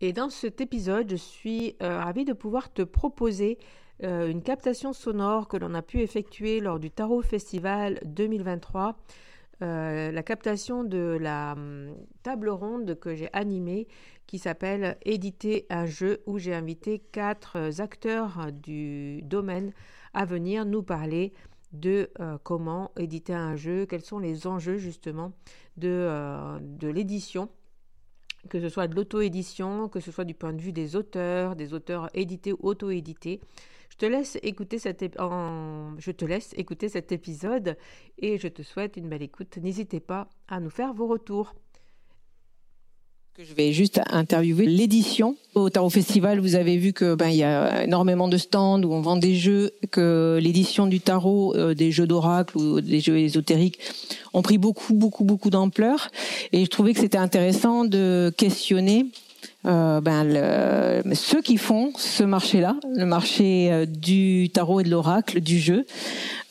Et dans cet épisode, je suis euh, ravie de pouvoir te proposer euh, une captation sonore que l'on a pu effectuer lors du Tarot Festival 2023. Euh, la captation de la hum, table ronde que j'ai animée qui s'appelle Éditer un jeu où j'ai invité quatre acteurs du domaine à venir nous parler de comment éditer un jeu, quels sont les enjeux justement de, de l'édition que ce soit de l'auto-édition, que ce soit du point de vue des auteurs, des auteurs édités ou auto-édités. Je te laisse écouter cet, je te laisse écouter cet épisode et je te souhaite une belle écoute. N'hésitez pas à nous faire vos retours. Je vais juste interviewer l'édition. Au Tarot Festival, vous avez vu que ben il y a énormément de stands où on vend des jeux, que l'édition du tarot, euh, des jeux d'oracle ou des jeux ésotériques ont pris beaucoup, beaucoup, beaucoup d'ampleur. Et je trouvais que c'était intéressant de questionner euh, ben, ceux qui font ce marché-là, le marché euh, du tarot et de l'oracle, du jeu,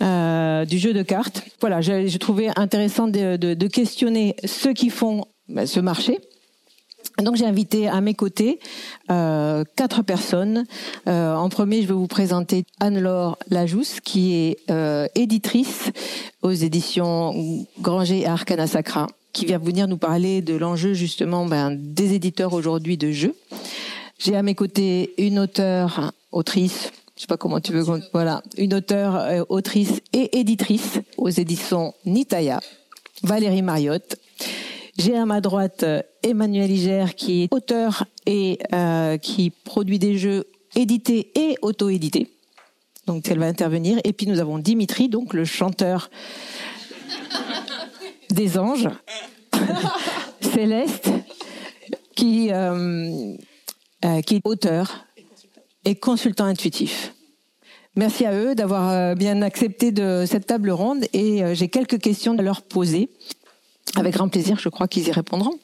du jeu de cartes. Voilà, j'ai trouvé intéressant de, questionner ceux qui font ben, ce marché donc j'ai invité à mes côtés euh, quatre personnes. Euh, en premier, je vais vous présenter Anne-Laure Lajousse, qui est euh, éditrice aux éditions Granger et Arcana Sacra, qui vient venir nous parler de l'enjeu justement ben, des éditeurs aujourd'hui de jeux. J'ai à mes côtés une auteure, autrice, je sais pas comment tu veux, voilà, une auteure, euh, autrice et éditrice aux éditions Nitaya, Valérie Mariotte. J'ai à ma droite Emmanuel Iger qui est auteur et euh, qui produit des jeux édités et auto-édités. Donc elle va intervenir. Et puis nous avons Dimitri, donc le chanteur des anges, Céleste, qui, euh, euh, qui est auteur et consultant intuitif. Merci à eux d'avoir bien accepté de cette table ronde et j'ai quelques questions à leur poser. Avec grand plaisir, je crois qu'ils y répondront.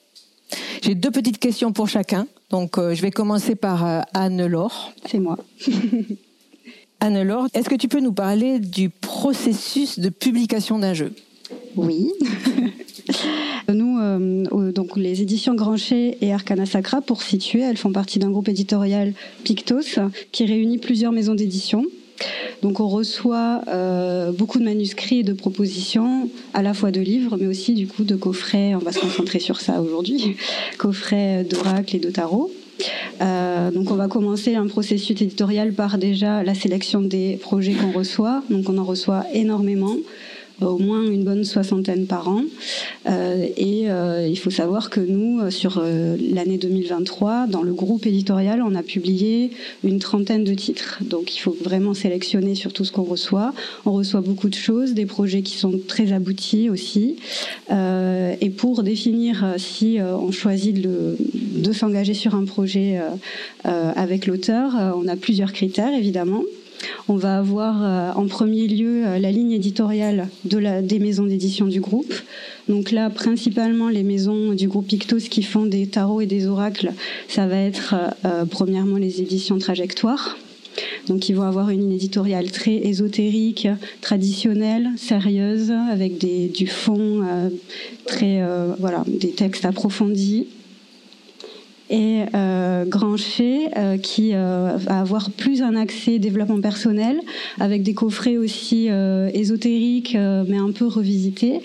J'ai deux petites questions pour chacun. Donc, euh, je vais commencer par euh, Anne-Laure. C'est moi. Anne-Laure, est-ce que tu peux nous parler du processus de publication d'un jeu? Oui. Nous, euh, donc les éditions Grancher et Arcana Sacra, pour situer, elles font partie d'un groupe éditorial Pictos qui réunit plusieurs maisons d'édition Donc on reçoit euh, beaucoup de manuscrits et de propositions, à la fois de livres, mais aussi du coup de coffrets. On va se concentrer sur ça aujourd'hui, coffrets d'oracle et de tarot. Euh, donc on va commencer un processus éditorial par déjà la sélection des projets qu'on reçoit. Donc on en reçoit énormément au moins une bonne soixantaine par an. Euh, et euh, il faut savoir que nous, euh, sur l'année 2023, dans le groupe éditorial, on a publié une trentaine de titres. Donc il faut vraiment sélectionner sur tout ce qu'on reçoit. On reçoit beaucoup de choses, des projets qui sont très aboutis aussi. et pour définir si on choisit de, de s'engager sur un projet avec l'auteur, on a plusieurs critères évidemment. On va avoir euh, en premier lieu euh, la ligne éditoriale des maisons d'édition du groupe. Donc là, principalement les maisons du groupe Pictos qui font des tarots et des oracles, ça va être euh, premièrement les éditions Trajectoire. Donc ils vont avoir une ligne éditoriale très ésotérique, traditionnelle, sérieuse, avec du fond, très voilà, des textes approfondis et euh, Grancher euh, qui euh, va avoir plus un accès développement personnel avec des coffrets aussi euh, ésotériques mais un peu revisités.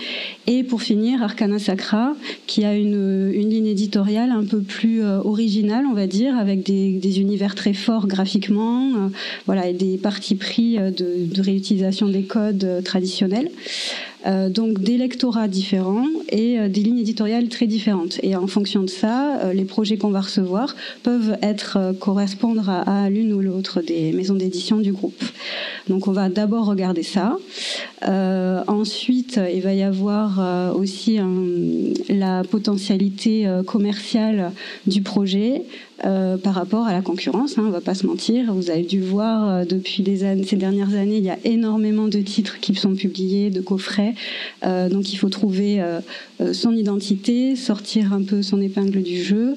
Et pour finir Arcana Sacra qui a une, une ligne éditoriale un peu plus originale on va dire avec des, des univers très forts graphiquement voilà et des parties pris de, de réutilisation des codes traditionnels. euh, donc des lectorats différents et euh, des lignes éditoriales très différentes. Et en fonction de ça, euh, les projets qu'on va recevoir peuvent correspondre à, l'une ou l'autre des maisons d'édition du groupe. Donc on va d'abord regarder ça. ensuite, il va y avoir aussi la potentialité commerciale du projet, euh, par rapport à la concurrence. Hein, on va pas se mentir. Vous avez dû voir euh, depuis années, ces dernières années, il y a énormément de titres qui sont publiés, de coffrets. Euh, donc il faut trouver son identité, sortir un peu son épingle du jeu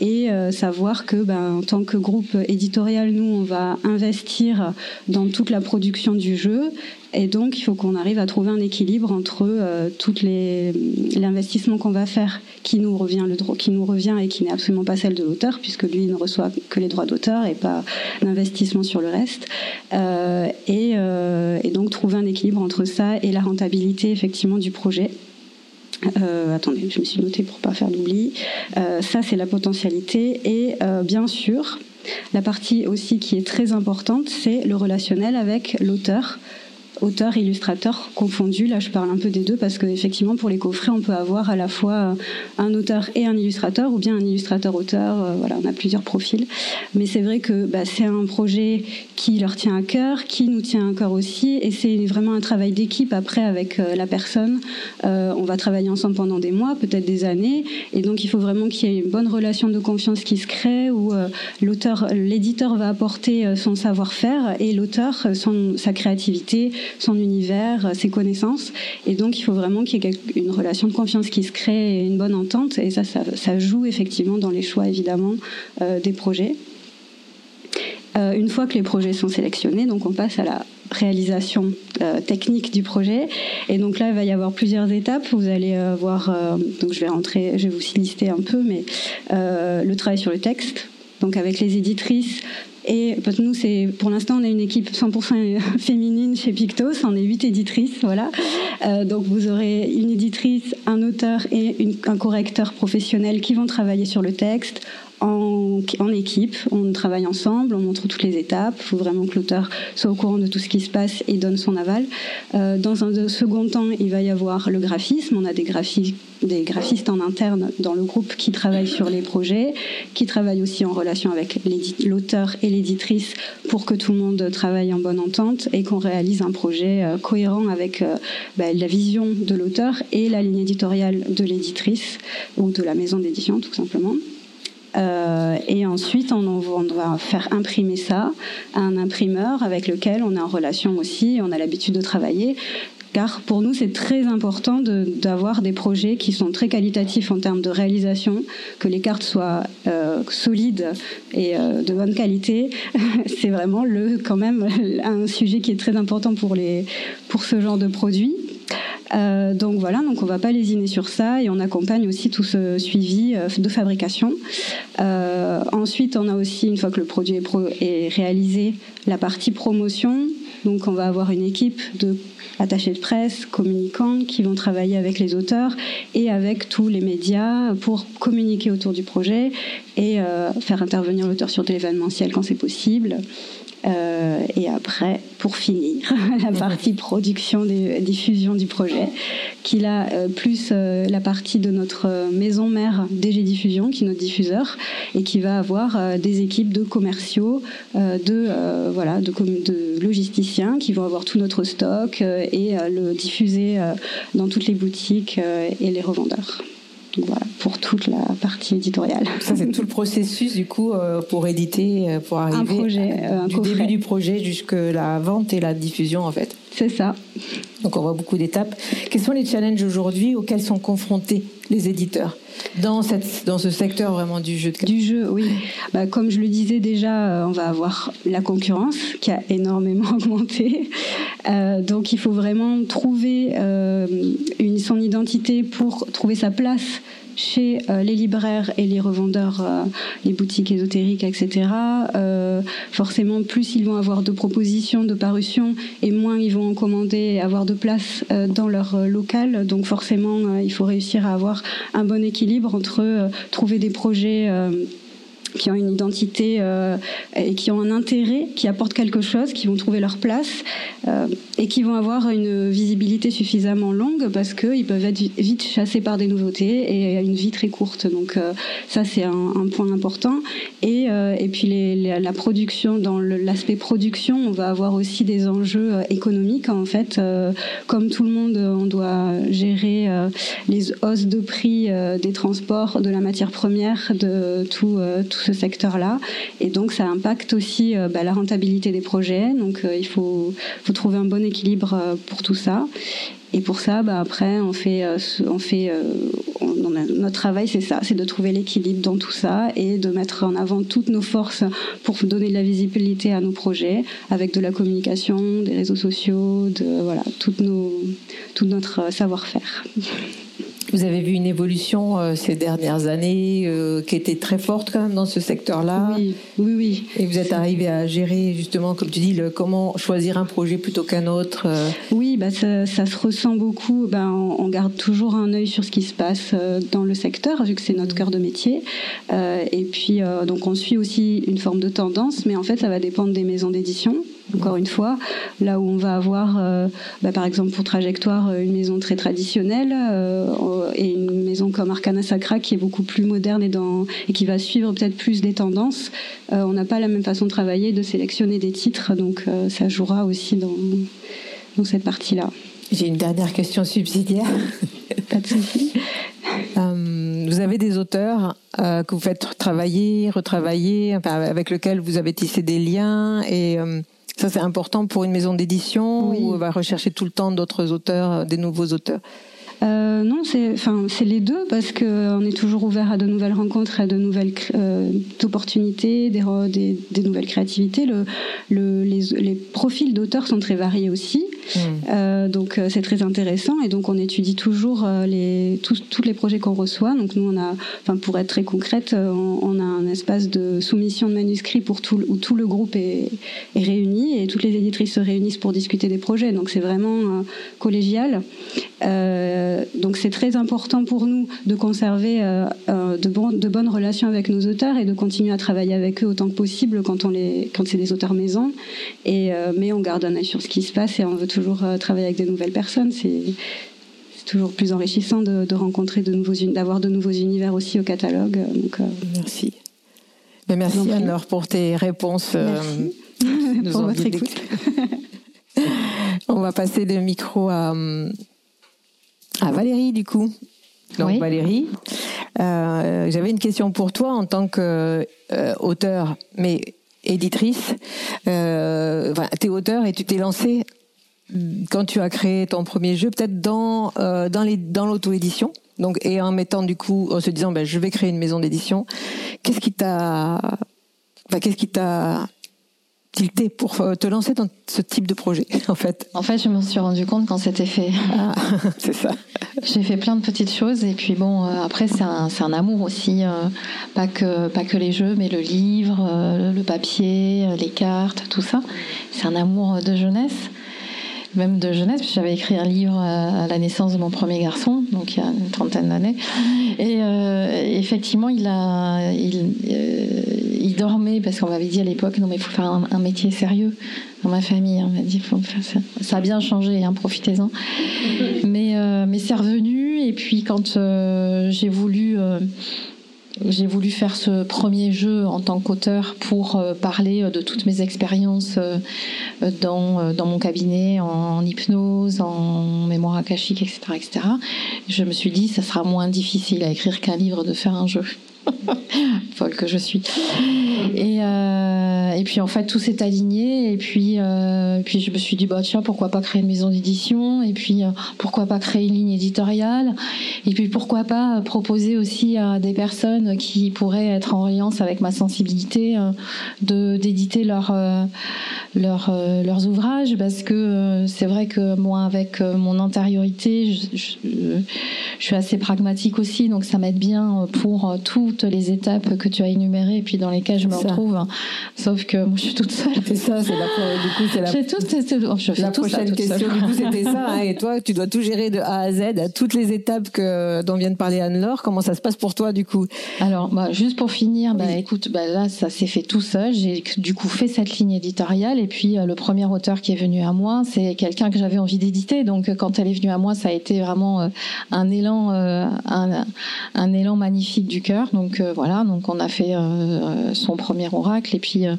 et savoir que, ben, en tant que groupe éditorial, nous, on va investir dans toute la production du jeu et donc, il faut qu'on arrive à trouver un équilibre entre euh, toutes les l'investissement qu'on va faire, qui nous revient le droit, qui nous revient et qui n'est absolument pas celle de l'auteur, puisque lui ne reçoit que les droits d'auteur et pas d'investissement sur le reste. Euh, et, euh, et, donc trouver un équilibre entre ça et la rentabilité effectivement du projet. Euh, attendez, je me suis notée pour pas faire d'oubli. Euh, ça, c'est la potentialité. Et euh, bien sûr, la partie aussi qui est très importante, c'est le relationnel avec l'auteur auteur illustrateur confondu. Là, je parle un peu des deux parce qu'effectivement, pour les coffrets, on peut avoir à la fois euh, un auteur et un illustrateur, ou bien un illustrateur-auteur. Euh, voilà, on a plusieurs profils. Mais c'est vrai que bah, c'est un projet qui leur tient à cœur, qui nous tient à cœur aussi, et c'est vraiment un travail d'équipe après avec euh, la personne. on va travailler ensemble pendant des mois, peut-être des années, et donc il faut vraiment qu'il y ait une bonne relation de confiance qui se crée, où l'auteur, l'éditeur va apporter son savoir-faire et l'auteur sa créativité, son univers, ses connaissances. Et donc, il faut vraiment qu'il y ait une relation de confiance qui se crée et une bonne entente. Et ça, ça, joue effectivement dans les choix, évidemment, euh, des projets. Euh, une fois que les projets sont sélectionnés, donc on passe à la réalisation euh, technique du projet. Et donc là, il va y avoir plusieurs étapes. Vous allez voir, donc je vais rentrer, je vais vous lister un peu, mais le travail sur le texte, donc avec les éditrices, et parce que nous, c'est pour l'instant, on a une équipe 100% féminine chez Pictos. On est huit éditrices, voilà. Euh, donc vous aurez une éditrice, un auteur et un correcteur professionnel qui vont travailler sur le texte en, équipe, on travaille ensemble, on montre toutes les étapes. Il faut vraiment que l'auteur soit au courant de tout ce qui se passe et donne son aval. Euh, dans un second temps, il va y avoir le graphisme. On a des, des graphistes en interne dans le groupe qui travaillent sur les projets, qui travaillent aussi en relation avec l'auteur et l'éditrice pour que tout le monde travaille en bonne entente et qu'on réalise un projet euh, cohérent avec euh, bah, la vision de l'auteur et la ligne éditoriale de l'éditrice ou de la maison d'édition tout simplement. Euh, et ensuite, on, on, va faire imprimer ça à un imprimeur avec lequel on est en relation aussi, on a l'habitude de travailler. Car pour nous, c'est très important d'avoir des projets qui sont très qualitatifs en termes de réalisation, que les cartes soient euh, solides et euh, de bonne qualité. c'est vraiment le, quand même un sujet qui est très important pour, les, pour ce genre de produit. Euh, donc voilà, donc on va pas lésiner sur ça et on accompagne aussi tout ce suivi euh, de fabrication. Euh, ensuite, on a aussi, une fois que le produit est, réalisé, la partie promotion. Donc on va avoir une équipe de attachés de presse, communicants qui vont travailler avec les auteurs et avec tous les médias pour communiquer autour du projet et faire intervenir l'auteur sur de l'événementiel quand c'est possible. Euh, et après, pour finir, la partie production, des, diffusion du projet, qui a euh, plus euh, la partie de notre maison mère DG Diffusion, qui est notre diffuseur, et qui va avoir des équipes de commerciaux, de, voilà, de, de, logisticiens qui vont avoir tout notre stock et le diffuser dans toutes les boutiques et les revendeurs voilà, pour toute la partie éditoriale. Ça, c'est tout le processus, du coup, euh, pour éditer, euh, pour arriver un projet, euh, du début du projet jusqu'à la vente et la diffusion, en fait. C'est ça. Donc, on voit beaucoup d'étapes. Quels sont les challenges aujourd'hui auxquels sont confrontés les éditeurs dans, cette, dans ce secteur vraiment du jeu de Du jeu, oui. Bah, comme je le disais déjà, on va avoir la concurrence qui a énormément augmenté. donc il faut vraiment trouver une, son identité pour trouver sa place chez euh, les libraires et les revendeurs, euh, les boutiques ésotériques, etc. Euh, forcément, plus ils vont avoir de propositions, de parutions, et moins ils vont en commander avoir de place dans leur local. Donc forcément, il faut réussir à avoir un bon équilibre entre trouver des projets qui ont une identité euh, et qui ont un intérêt, qui apportent quelque chose, qui vont trouver leur place euh, et qui vont avoir une visibilité suffisamment longue parce qu'ils peuvent être vite chassés par des nouveautés et une vie très courte. Donc euh, ça c'est un, un, point important. Et, et puis les, la production, dans l'aspect production, on va avoir aussi des enjeux économiques en fait. comme tout le monde, on doit gérer les hausses de prix des transports, de la matière première, de tout, tout ce secteur-là. Et donc, ça impacte aussi euh, bah, la rentabilité des projets. Donc, euh, il faut, trouver un bon équilibre euh, pour tout ça. Et pour ça, bah, après, on fait, on fait notre travail, c'est ça, c'est de trouver l'équilibre dans tout ça et de mettre en avant toutes nos forces pour donner de la visibilité à nos projets, avec de la communication, des réseaux sociaux, de voilà, toutes nos, tout notre savoir-faire. Vous avez vu une évolution euh, ces dernières années euh, qui était très forte quand même dans ce secteur-là. Oui, oui, oui. Et vous êtes arrivé à gérer justement, comme tu dis, le, comment choisir un projet plutôt qu'un autre. Euh. Oui, bah ça, ça, se ressent beaucoup. Ben, on, garde toujours un œil sur ce qui se passe dans le secteur, vu que c'est notre cœur de métier. et puis, donc, on suit aussi une forme de tendance, mais en fait, ça va dépendre des maisons d'édition encore une fois, là où on va avoir, euh, bah, par exemple pour Trajectoire, euh, une maison très traditionnelle euh, et une maison comme Arcana Sacra qui est beaucoup plus moderne et, dans, et qui va suivre peut-être plus des tendances, on n'a pas la même façon de travailler, de sélectionner des titres, donc ça jouera aussi dans, dans cette partie-là. J'ai une dernière question subsidiaire. pas de souci. vous avez des auteurs que vous faites travailler, retravailler, avec lesquels vous avez tissé des liens et ça, c'est important pour une maison d'édition où on va rechercher tout le temps d'autres auteurs, des nouveaux auteurs euh, non, c'est enfin c'est les deux parce que euh, on est toujours ouvert à de nouvelles rencontres, à de nouvelles euh, opportunités, des, des, des, nouvelles créativités. Le, le, les, les, profils d'auteurs sont très variés aussi, mm. euh, donc euh, c'est très intéressant et donc on étudie toujours les tous, tous les projets qu'on reçoit. Donc nous on a, enfin pour être très concrète, on, on, a un espace de soumission de manuscrits pour tout où tout le groupe est, est réuni et toutes les éditrices se réunissent pour discuter des projets. Donc c'est vraiment collégial. Euh, donc c'est très important pour nous de conserver euh, euh, de, de, bonnes relations avec nos auteurs et de continuer à travailler avec eux autant que possible quand, on les, quand c'est des auteurs maison. Et, mais on garde un œil sur ce qui se passe et on veut toujours travailler avec des nouvelles personnes. C'est, toujours plus enrichissant de, rencontrer de nouveaux, d'avoir de nouveaux univers aussi au catalogue. Donc, merci. Mais merci Anne-Laure pour tes réponses. Merci pour votre écoute. On va passer le micro à, ah, Valérie, du coup. Donc Valérie, euh, j'avais une question pour toi en tant qu'auteur, euh, mais éditrice. Euh, tu es auteur et tu t'es lancé quand tu as créé ton premier jeu, peut-être dans euh, dans les dans l'auto-édition. Donc et en mettant du coup en se disant ben je vais créer une maison d'édition. Qu'est-ce qui t'a qu'est-ce qui t'a tilté pour euh, te lancer dans ce type de projet, en fait En fait, je me suis rendu compte quand c'était fait. Ah, c'est ça. J'ai fait plein de petites choses et puis bon, euh, après c'est un, un, amour aussi, euh, pas que pas que les jeux, mais le livre, le papier, les cartes, tout ça. C'est un amour de jeunesse même de jeunesse, j'avais écrit un livre à la naissance de mon premier garçon, donc il y a une trentaine d'années. Et euh, effectivement, il a, il, euh, il dormait parce qu'on m'avait dit à l'époque, non mais il faut faire un, métier sérieux dans ma famille. On m'a dit, faut faire ça. ça. a bien changé, hein, profitez-en. Mais, euh, mais c'est revenu. Et puis quand j'ai voulu j'ai voulu faire ce premier jeu en tant qu'auteur pour euh, parler euh, de toutes mes expériences euh, dans, dans mon cabinet, en hypnose, en mémoire akashique, etc., etc. Je me suis dit, ça sera moins difficile à écrire qu'un livre de faire un jeu. folle que je suis. Et, euh, et puis en fait tout s'est aligné. Et puis euh, puis je me suis dit bah tiens pourquoi pas créer une maison d'édition? Et puis euh, pourquoi pas créer une ligne éditoriale? Et puis pourquoi pas proposer aussi à des personnes qui pourraient être en alliance avec ma sensibilité de d'éditer leur, leur leurs ouvrages? Parce que c'est vrai que moi avec mon antériorité je, je, suis assez pragmatique aussi. Donc ça m'aide bien pour toutes les étapes que tu as énumérées et puis dans lesquelles je me retrouve. Sauf que moi, je suis toute seule. C'est ça, c'est la, du coup, c'est la, je fais la tout prochaine question. Du coup, c'était ça. Hein, et toi, tu dois tout gérer de A à Z, à toutes les étapes que, dont vient de parler Anne-Laure. Comment ça se passe pour toi, du coup? Alors, bah, juste pour finir, bah, écoute, bah, là, ça s'est fait tout seul. J'ai du coup fait cette ligne éditoriale. Et puis, euh, le premier auteur qui est venu à moi, c'est quelqu'un que j'avais envie d'éditer. Donc, euh, quand elle est venue à moi, ça a été vraiment euh, un élan, un, un, élan magnifique du cœur. Donc, voilà. Donc, on a fait son premier oracle. Et puis euh,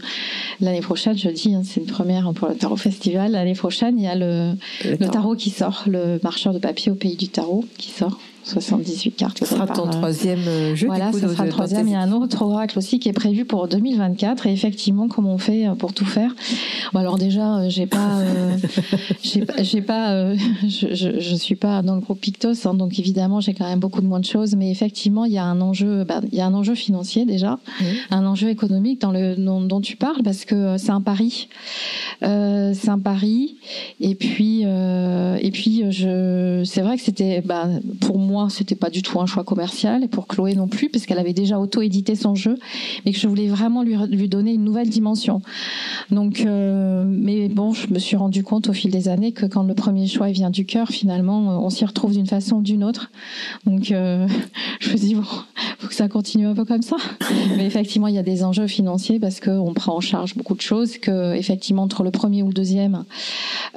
l'année prochaine, je dis, hein, c'est une première pour le Tarot Festival. L'année prochaine, il y a le, le tarot qui sort, le marcheur de papier au pays du tarot qui sort. 78 cartes. Ce sera ton troisième euh, jeu. Voilà, ce sera le troisième. Il y a un autre oracle aussi qui est prévu pour 2024. Et effectivement, comment on fait euh, pour tout faire Alors déjà, euh, j'ai pas, j'ai pas, je, je, je, suis pas dans le groupe Pictos, hein, donc évidemment, j'ai quand même beaucoup de moins de choses. Mais effectivement, il y a un enjeu, bah, il y a un enjeu financier déjà, un enjeu économique dans le dont, dont tu parles parce que c'est un pari, euh, c'est un pari. Et puis, et puis, je, c'est vrai que c'était, bah, pour moi moi, c'était pas du tout un choix commercial et pour Chloé non plus, parce qu'elle avait déjà auto-édité son jeu, mais que je voulais vraiment lui, lui donner une nouvelle dimension. Donc, euh, mais bon, je me suis rendu compte au fil des années que quand le premier choix vient du cœur, finalement, on s'y retrouve d'une façon ou d'une autre. Donc, euh, je me dis bon, faut que ça continue un peu comme ça. Mais effectivement, il y a des enjeux financiers parce qu'on prend en charge beaucoup de choses. Que effectivement, entre le premier ou le deuxième,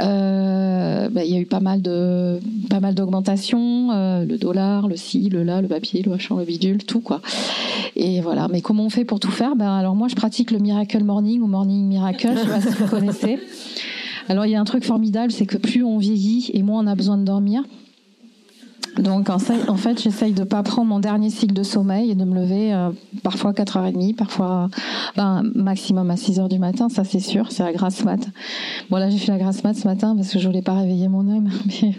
euh, bah, il y a eu pas mal de pas mal d'augmentation. Le le ci, le là, le papier, le machin, le bidule, tout quoi. Et voilà. Mais comment on fait pour tout faire? Ben alors moi, je pratique le Miracle Morning ou Morning Miracle. Je sais pas si vous connaissez. Alors il y a un truc formidable, c'est que plus on vieillit et moins on a besoin de dormir. Donc en fait, j'essaye de pas prendre mon dernier cycle de sommeil et de me lever euh, parfois 4h30, parfois ben, maximum à 6h du matin, ça c'est sûr, c'est la grasse mat. Bon là j'ai fait la grasse mat ce matin parce que je voulais pas réveiller mon homme,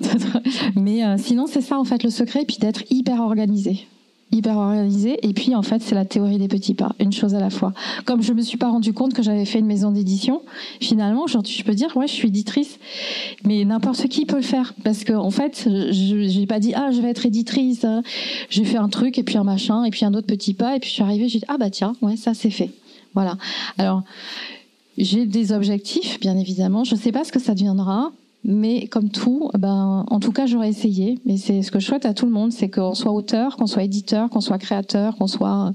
mais euh, sinon c'est ça en fait le secret, puis d'être hyper organisé hyper organisé. Et puis, en fait, c'est la théorie des petits pas, une chose à la fois. Comme je me suis pas rendu compte que j'avais fait une maison d'édition, finalement, aujourd'hui, je peux dire, ouais, je suis éditrice, mais n'importe qui peut le faire. Parce que, en fait, je n'ai pas dit, ah, je vais être éditrice. J'ai fait un truc, et puis un machin, et puis un autre petit pas, et puis je suis arrivée, j'ai dit, ah, bah tiens, ouais, ça, c'est fait. Voilà. Alors, j'ai des objectifs, bien évidemment. Je ne sais pas ce que ça deviendra. Mais comme tout, ben, en tout cas, j'aurais essayé. Mais c'est ce que je souhaite à tout le monde, c'est qu'on soit auteur, qu'on soit éditeur, qu'on soit créateur, qu'on soit,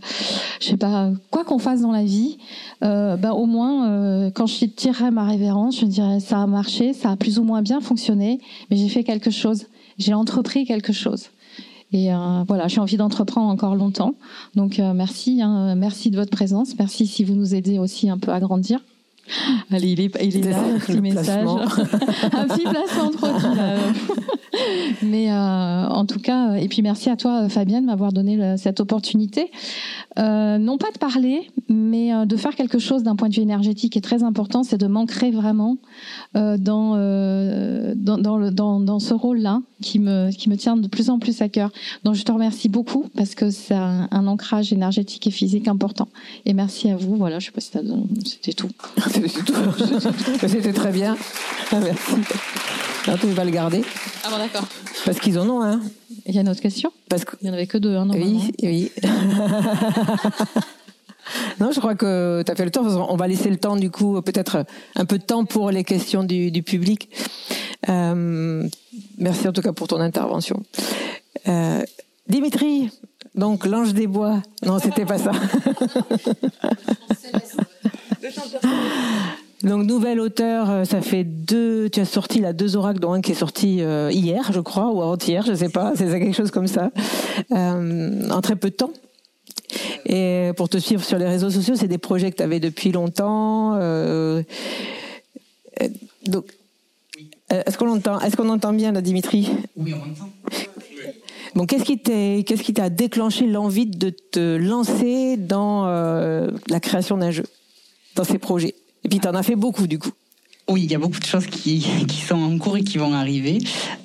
je sais pas, quoi qu'on fasse dans la vie, euh, ben, au moins, euh, quand je tirerai ma révérence, je dirais ça a marché, ça a plus ou moins bien fonctionné, mais j'ai fait quelque chose, j'ai entrepris quelque chose. Et euh, voilà, j'ai envie d'entreprendre encore longtemps. Donc euh, merci, hein, merci de votre présence, merci si vous nous aidez aussi un peu à grandir. Allez, il est, il est là, un petit message. un petit placement de produit. Mais euh, en tout cas, et puis merci à toi, Fabienne, de m'avoir donné cette opportunité. Euh, non pas de parler, mais euh, de faire quelque chose d'un point de vue énergétique est très important, c'est de m'ancrer vraiment euh, dans, dans, dans, le, dans, dans, ce rôle-là qui me, qui me tient de plus en plus à cœur. Donc je te remercie beaucoup parce que c'est un, un, ancrage énergétique et physique important. Et merci à vous. Voilà, je sais pas si c'était tout. c'était très bien. Ah, merci. Non, tu vas le garder? Ah bon, d'accord. Parce qu'ils en ont un. Hein. Il y a une autre question? Parce qu'il n'y en avait que deux, hein, Oui, oui. non, je crois que tu as fait le temps. On va laisser le temps, du coup, peut-être un peu de temps pour les questions du, public. Euh, merci en tout cas pour ton intervention. Euh, Dimitri, donc l'ange des bois. Non, c'était pas ça. Donc nouvelle auteur, euh, ça fait deux. Tu as sorti là deux oracles, dont un qui est sorti hier, je crois, ou avant-hier, je sais pas. C'est quelque chose comme ça, en très peu de temps. Et pour te suivre sur les réseaux sociaux, c'est des projets que tu avais depuis longtemps. Euh, donc, est-ce qu'on entend Est-ce qu'on entend bien là, Dimitri? Oui, on entend. Bon, qu'est-ce qui qu'est-ce qui t'a déclenché l'envie de te lancer dans la création d'un jeu, dans ces projets? Et puis, tu en as fait beaucoup, du coup. Oui, il y a beaucoup de choses qui, qui sont en cours et qui vont arriver.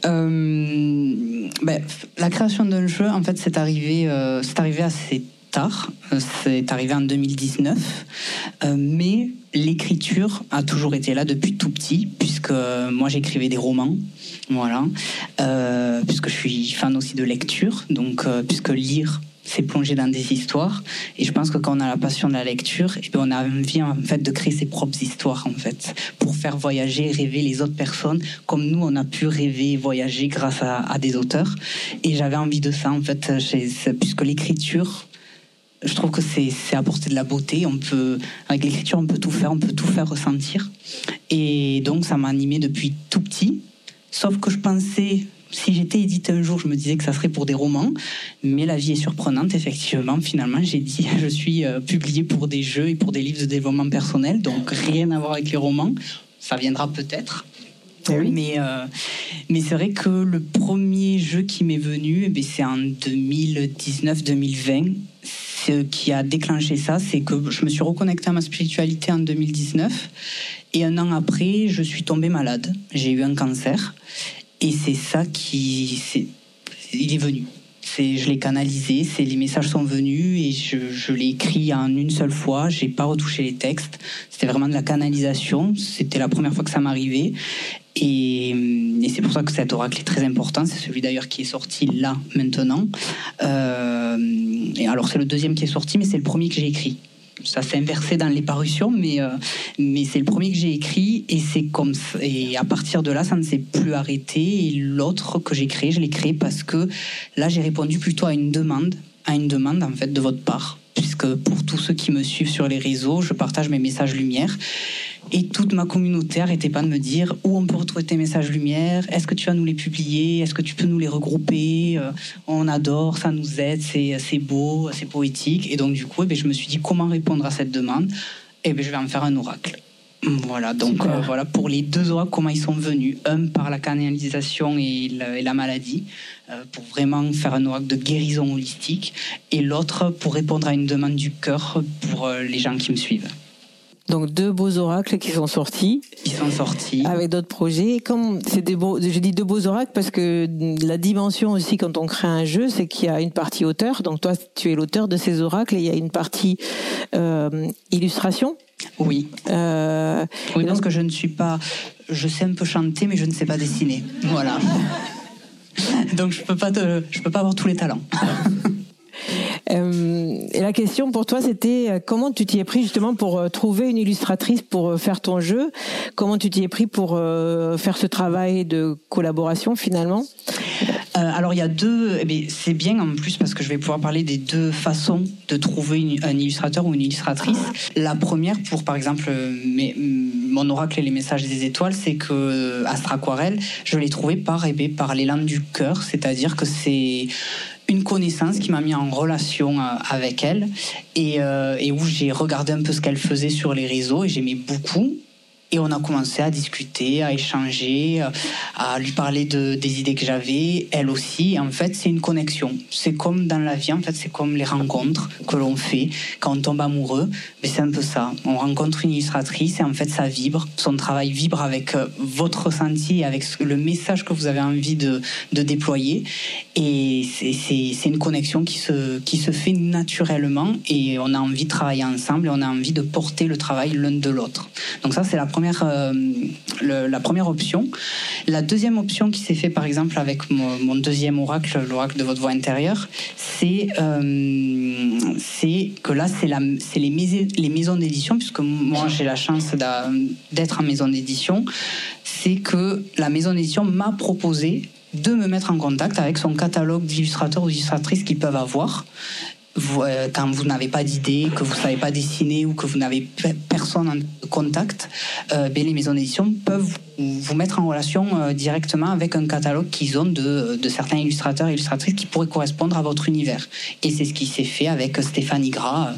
Euh, ben, la création d'un jeu, en fait, c'est arrivé, euh, c'est arrivé assez Euh, c'est arrivé en 2019. Euh, mais l'écriture a toujours été là depuis tout petit, puisque moi, j'écrivais des romans. Voilà. Euh, puisque je suis fan aussi de lecture. Donc, puisque lire, c'est plonger dans des histoires. Et je pense que quand on a la passion de la lecture, eh bien on a envie en fait de créer ses propres histoires en fait, pour faire voyager, rêver les autres personnes, comme nous on a pu rêver voyager grâce à, des auteurs. Et j'avais envie de ça en fait, puisque l'écriture, je trouve que c'est apporter de la beauté. On peut, avec l'écriture, on peut tout faire, on peut tout faire ressentir. Et donc ça m'a animé depuis tout petit. Sauf que je pensais si j'étais édité un jour, je me disais que ça serait pour des romans, mais la vie est surprenante, effectivement. Finalement, j'ai dit, je suis euh, publié pour des jeux et pour des livres de développement personnel, donc rien à voir avec les romans. Ça viendra peut-être. Eh oui. Mais, euh, mais c'est vrai que le premier jeu qui m'est venu, eh c'est en 2019-2020. Ce qui a déclenché ça, c'est que je me suis reconnecté à ma spiritualité en 2019. Et un an après, je suis tombée malade. J'ai eu un cancer. Et c'est ça qui. Est, il est venu. C'est, je l'ai canalisé, les messages sont venus et je, je l'ai écrit en une seule fois. J'ai pas retouché les textes. C'était vraiment de la canalisation. C'était la première fois que ça m'arrivait. Et, et, c'est pour ça que cet oracle est très important. C'est celui d'ailleurs qui est sorti là, maintenant. Euh, et alors, c'est le deuxième qui est sorti, mais c'est le premier que j'ai écrit ça s'est inversé dans les parutions, mais, euh, mais c'est le premier que j'ai écrit et c'est comme et à partir de là, ça ne s'est plus arrêté. Et l'autre que j'ai créé, je l'ai créé parce que là, j'ai répondu plutôt à une demande, à une demande en fait de votre part, puisque pour tous ceux qui me suivent sur les réseaux, je partage mes messages lumière et toute ma communauté n'arrêtait pas de me dire où on peut retrouver tes messages lumière, est-ce que tu vas nous les publier, est-ce que tu peux nous les regrouper, euh, on adore, ça nous aide, c'est beau, c'est poétique. Et donc du coup, eh ben, je me suis dit comment répondre à cette demande? Et eh bien, je vais en faire un oracle. Voilà, donc euh, voilà pour les deux oracles, comment ils sont venus. Un par la canalisation et la, maladie, euh, pour vraiment faire un oracle de guérison holistique, et l'autre pour répondre à une demande du cœur pour les gens qui me suivent. Donc deux beaux oracles qui sont sortis. Qui sont sortis. Avec d'autres projets. Comme c'est des beaux, je dis deux beaux oracles parce que la dimension aussi quand on crée un jeu, c'est qu'il y a une partie auteur. Donc toi, tu es l'auteur de ces oracles et il y a une partie euh, illustration. Oui. Euh, oui, parce que je ne suis pas. Je sais un peu chanter, mais je ne sais pas dessiner. Voilà. donc je peux pas je peux pas avoir tous les talents. Euh, et la question pour toi, c'était euh, comment tu t'y es pris justement pour euh, trouver une illustratrice pour faire ton jeu? Comment tu t'y es pris pour faire ce travail de collaboration finalement? Alors il y a deux, eh c'est bien en plus parce que je vais pouvoir parler des deux façons de trouver un illustrateur ou une illustratrice. La première pour par exemple mes, mon oracle et les messages des étoiles, c'est que Astra Aquarelle, je l'ai trouvé par, eh par l'élan du cœur, c'est-à-dire que c'est une connaissance qui m'a mis en relation euh, avec elle et, euh, et où j'ai regardé un peu ce qu'elle faisait sur les réseaux et j'aimais beaucoup. Et on a commencé à discuter, à échanger, à lui parler de, des idées que j'avais, elle aussi. en fait, c'est une connexion. C'est comme dans la vie, en fait, c'est comme les rencontres que l'on fait quand on tombe amoureux. Mais c'est un peu ça. On rencontre une illustratrice et en fait, ça vibre. Son travail vibre avec euh, votre ressenti, avec le message que vous avez envie de, de déployer. Et c'est une connexion qui se, qui se fait naturellement et on a envie de travailler ensemble et on a envie de porter le travail l'un de l'autre. Donc ça, c'est la première, euh, la première option. La deuxième option qui s'est fait par exemple avec mon, deuxième oracle, l'oracle de votre voix intérieure, c'est euh, que là, c'est les, les maisons d'édition, puisque moi j'ai la chance d'être en maison d'édition, c'est que la maison d'édition m'a proposé de me mettre en contact avec son catalogue d'illustrateurs ou d'illustratrices qu'ils peuvent avoir euh, quand vous n'avez pas d'idée, que vous ne savez pas dessiner ou que vous n'avez personne en contact, euh, ben, les maisons d'édition peuvent vous mettre en relation euh, directement avec un catalogue qu'ils ont de, de, certains illustrateurs et illustratrices qui pourraient correspondre à votre univers. Et c'est ce qui s'est fait avec Stéphanie Gras.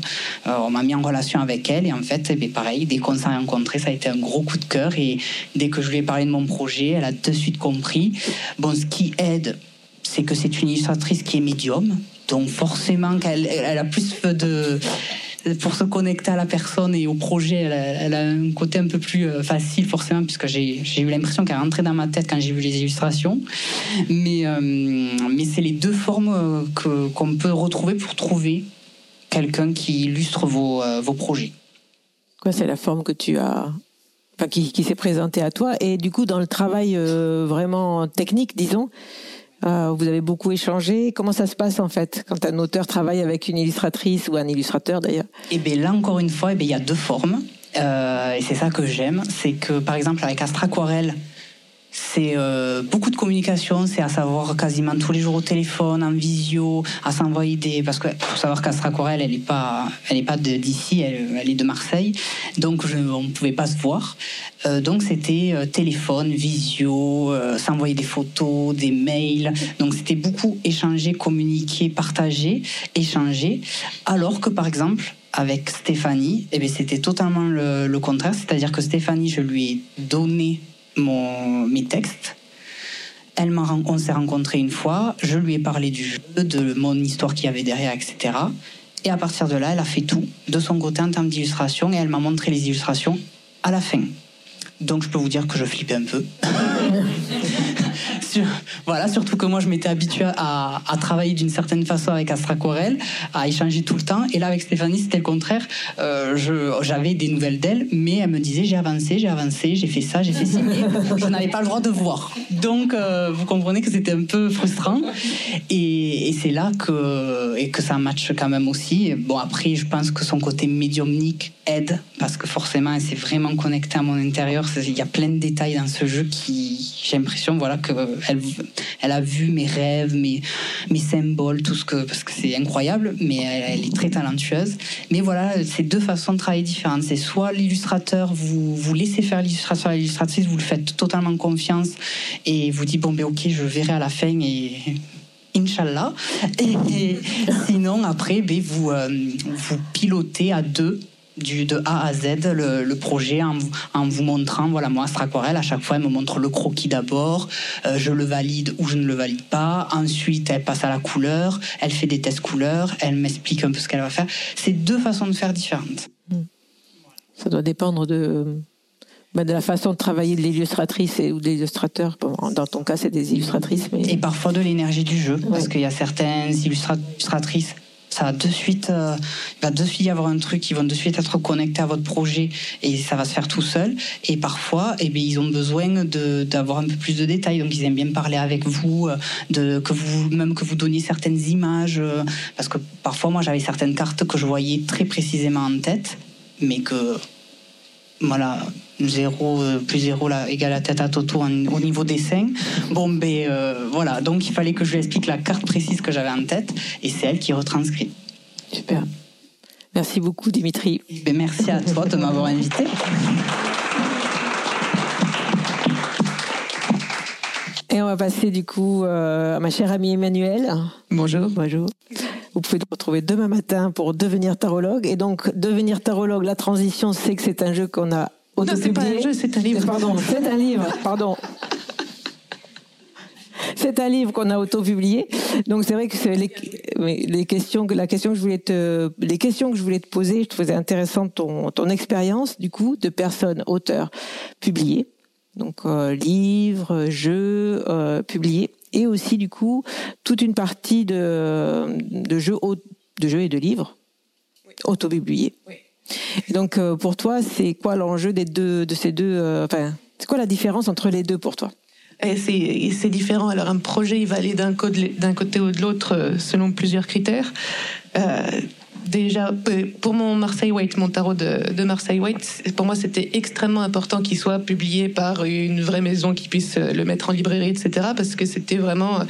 on m'a mis en relation avec elle et en fait, eh ben, pareil, dès qu'on s'est rencontrés, ça a été un gros coup de cœur et dès que je lui ai parlé de mon projet, elle a de suite compris. Bon, ce qui aide, c'est que c'est une illustratrice qui est médium, donc forcément qu'elle elle a plus de pour se connecter à la personne et au projet, elle a, un côté un peu plus euh, facile forcément puisque j'ai eu l'impression qu'elle rentrait dans ma tête quand j'ai vu les illustrations. Mais, euh, c'est les deux formes euh, qu'on peut retrouver pour trouver quelqu'un qui illustre vos, projets. Quoi, c'est la forme que tu as qui s'est présentée à toi. Et du coup, dans le travail vraiment technique, disons, euh, vous avez beaucoup échangé. Comment ça se passe en fait quand un auteur travaille avec une illustratrice ou un illustrateur d'ailleurs? Eh bien là encore une fois, eh il y a deux formes. Euh, et c'est ça que j'aime, c'est que par exemple avec Astra Aquarelle, c'est euh, beaucoup de communication, c'est à savoir quasiment tous les jours au téléphone, en visio, à s'envoyer des. Parce que faut savoir qu'Astra Aquarelle, elle n'est pas, elle est pas d'ici, elle, est de Marseille, donc on ne pouvait pas se voir. Euh, donc c'était euh, téléphone, visio, s'envoyer des photos, des mails. Donc c'était beaucoup échanger, communiquer, partager, échanger. Alors que par exemple, avec Stéphanie, eh c'était totalement le, le contraire. C'est-à-dire que Stéphanie, je lui ai donné mon, mes textes. Elle m'a, on s'est rencontrés une fois, je lui ai parlé du jeu, de mon histoire qu'il y avait derrière, etc. Et à partir de là, elle a fait tout de son côté en termes d'illustration et elle m'a montré les illustrations à la fin. Donc je peux vous dire que je flippais un peu. voilà, surtout que moi, je m'étais habituée à, travailler d'une certaine façon avec Astra à échanger tout le temps. Et là, avec Stéphanie, c'était le contraire. Euh, j'avais des nouvelles d'elle, mais elle me disait j'ai avancé, j'ai avancé, j'ai fait ça, j'ai fait ci. je n'avais pas le droit de voir. Donc, euh, vous comprenez que c'était un peu frustrant. Et, c'est là que, et que ça matche quand même aussi. Bon, après, je pense que son côté médiumnique aide, parce que forcément, elle s'est vraiment connectée à mon intérieur. Il y a plein de détails dans ce jeu qui, j'ai l'impression, voilà, que elle, elle a vu mes rêves, mes, mes symboles, tout ce que. Parce que c'est incroyable, mais elle, est très talentueuse. Mais voilà, c'est deux façons de travailler différentes. C'est soit l'illustrateur, vous, vous laissez faire l'illustrateur et l'illustratrice, vous le faites totalement confiance et vous dites, bon, ben ok, je verrai à la fin et Inch'Allah. Et, sinon, après, ben, vous, euh, vous pilotez à deux du, de A à Z le, projet en, en, vous montrant, voilà, moi, Astra Aquarelle, à chaque fois, elle me montre le croquis d'abord, euh, je le valide ou je ne le valide pas. Ensuite, elle passe à la couleur, elle fait des tests couleurs, elle m'explique un peu ce qu'elle va faire. C'est deux façons de faire différentes. Hmm. Ça doit dépendre de, bah, de la façon de travailler de l'illustratrice ou de l'illustrateur. Dans ton cas, c'est des illustratrices. Mais... Et parfois de l'énergie du jeu, parce qu'il y a certaines illustratrices ça de suite, euh, il va de suite y avoir un truc, ils vont de suite être connectés à votre projet et ça va se faire tout seul. Et parfois, eh bien, ils ont besoin d'avoir un peu plus de détails, donc ils aiment bien parler avec vous, euh, que vous même que vous donniez certaines images, euh, parce que parfois moi j'avais certaines cartes que je voyais très précisément en tête, mais que voilà, 0 euh, plus 0 là, égale la tête à Toto au niveau dessin. Bon, ben euh, voilà, donc il fallait que je lui explique la carte précise que j'avais en tête et c'est elle qui retranscrit. Super. Merci beaucoup, Dimitri. Ben, merci à toi de m'avoir invité. Et on va passer du coup euh, à ma chère amie Emmanuelle. Bonjour. Bonjour. Vous pouvez nous retrouver demain matin pour devenir tarologue. Et donc, devenir tarologue, la transition, c'est que c'est un jeu qu'on a c'est pas un jeu, c'est un livre. Pardon, c'est un livre, pardon. C'est un livre qu'on a auto-publié. Donc c'est vrai que les, les, questions, la question que je voulais te, les questions que je voulais te poser, je trouvais intéressant ton, ton expérience du coup de personnes auteurs publiées. Donc euh, livres, jeux euh, publiés et aussi du coup toute une partie de, de jeux de jeux et de livres oui. auto-publiés. Oui. Donc euh, pour toi, c'est quoi l'enjeu des deux de ces deux euh, enfin c'est quoi la différence entre les deux pour toi? C'est différent. Alors un projet, il va aller d'un côté, ou de l'autre euh, selon plusieurs critères. Déjà, euh, pour mon Marseille White, mon tarot de, Marseille White, pour moi, c'était extrêmement important qu'il soit publié par une vraie maison qui puisse le mettre en librairie, etc. Parce que c'était vraiment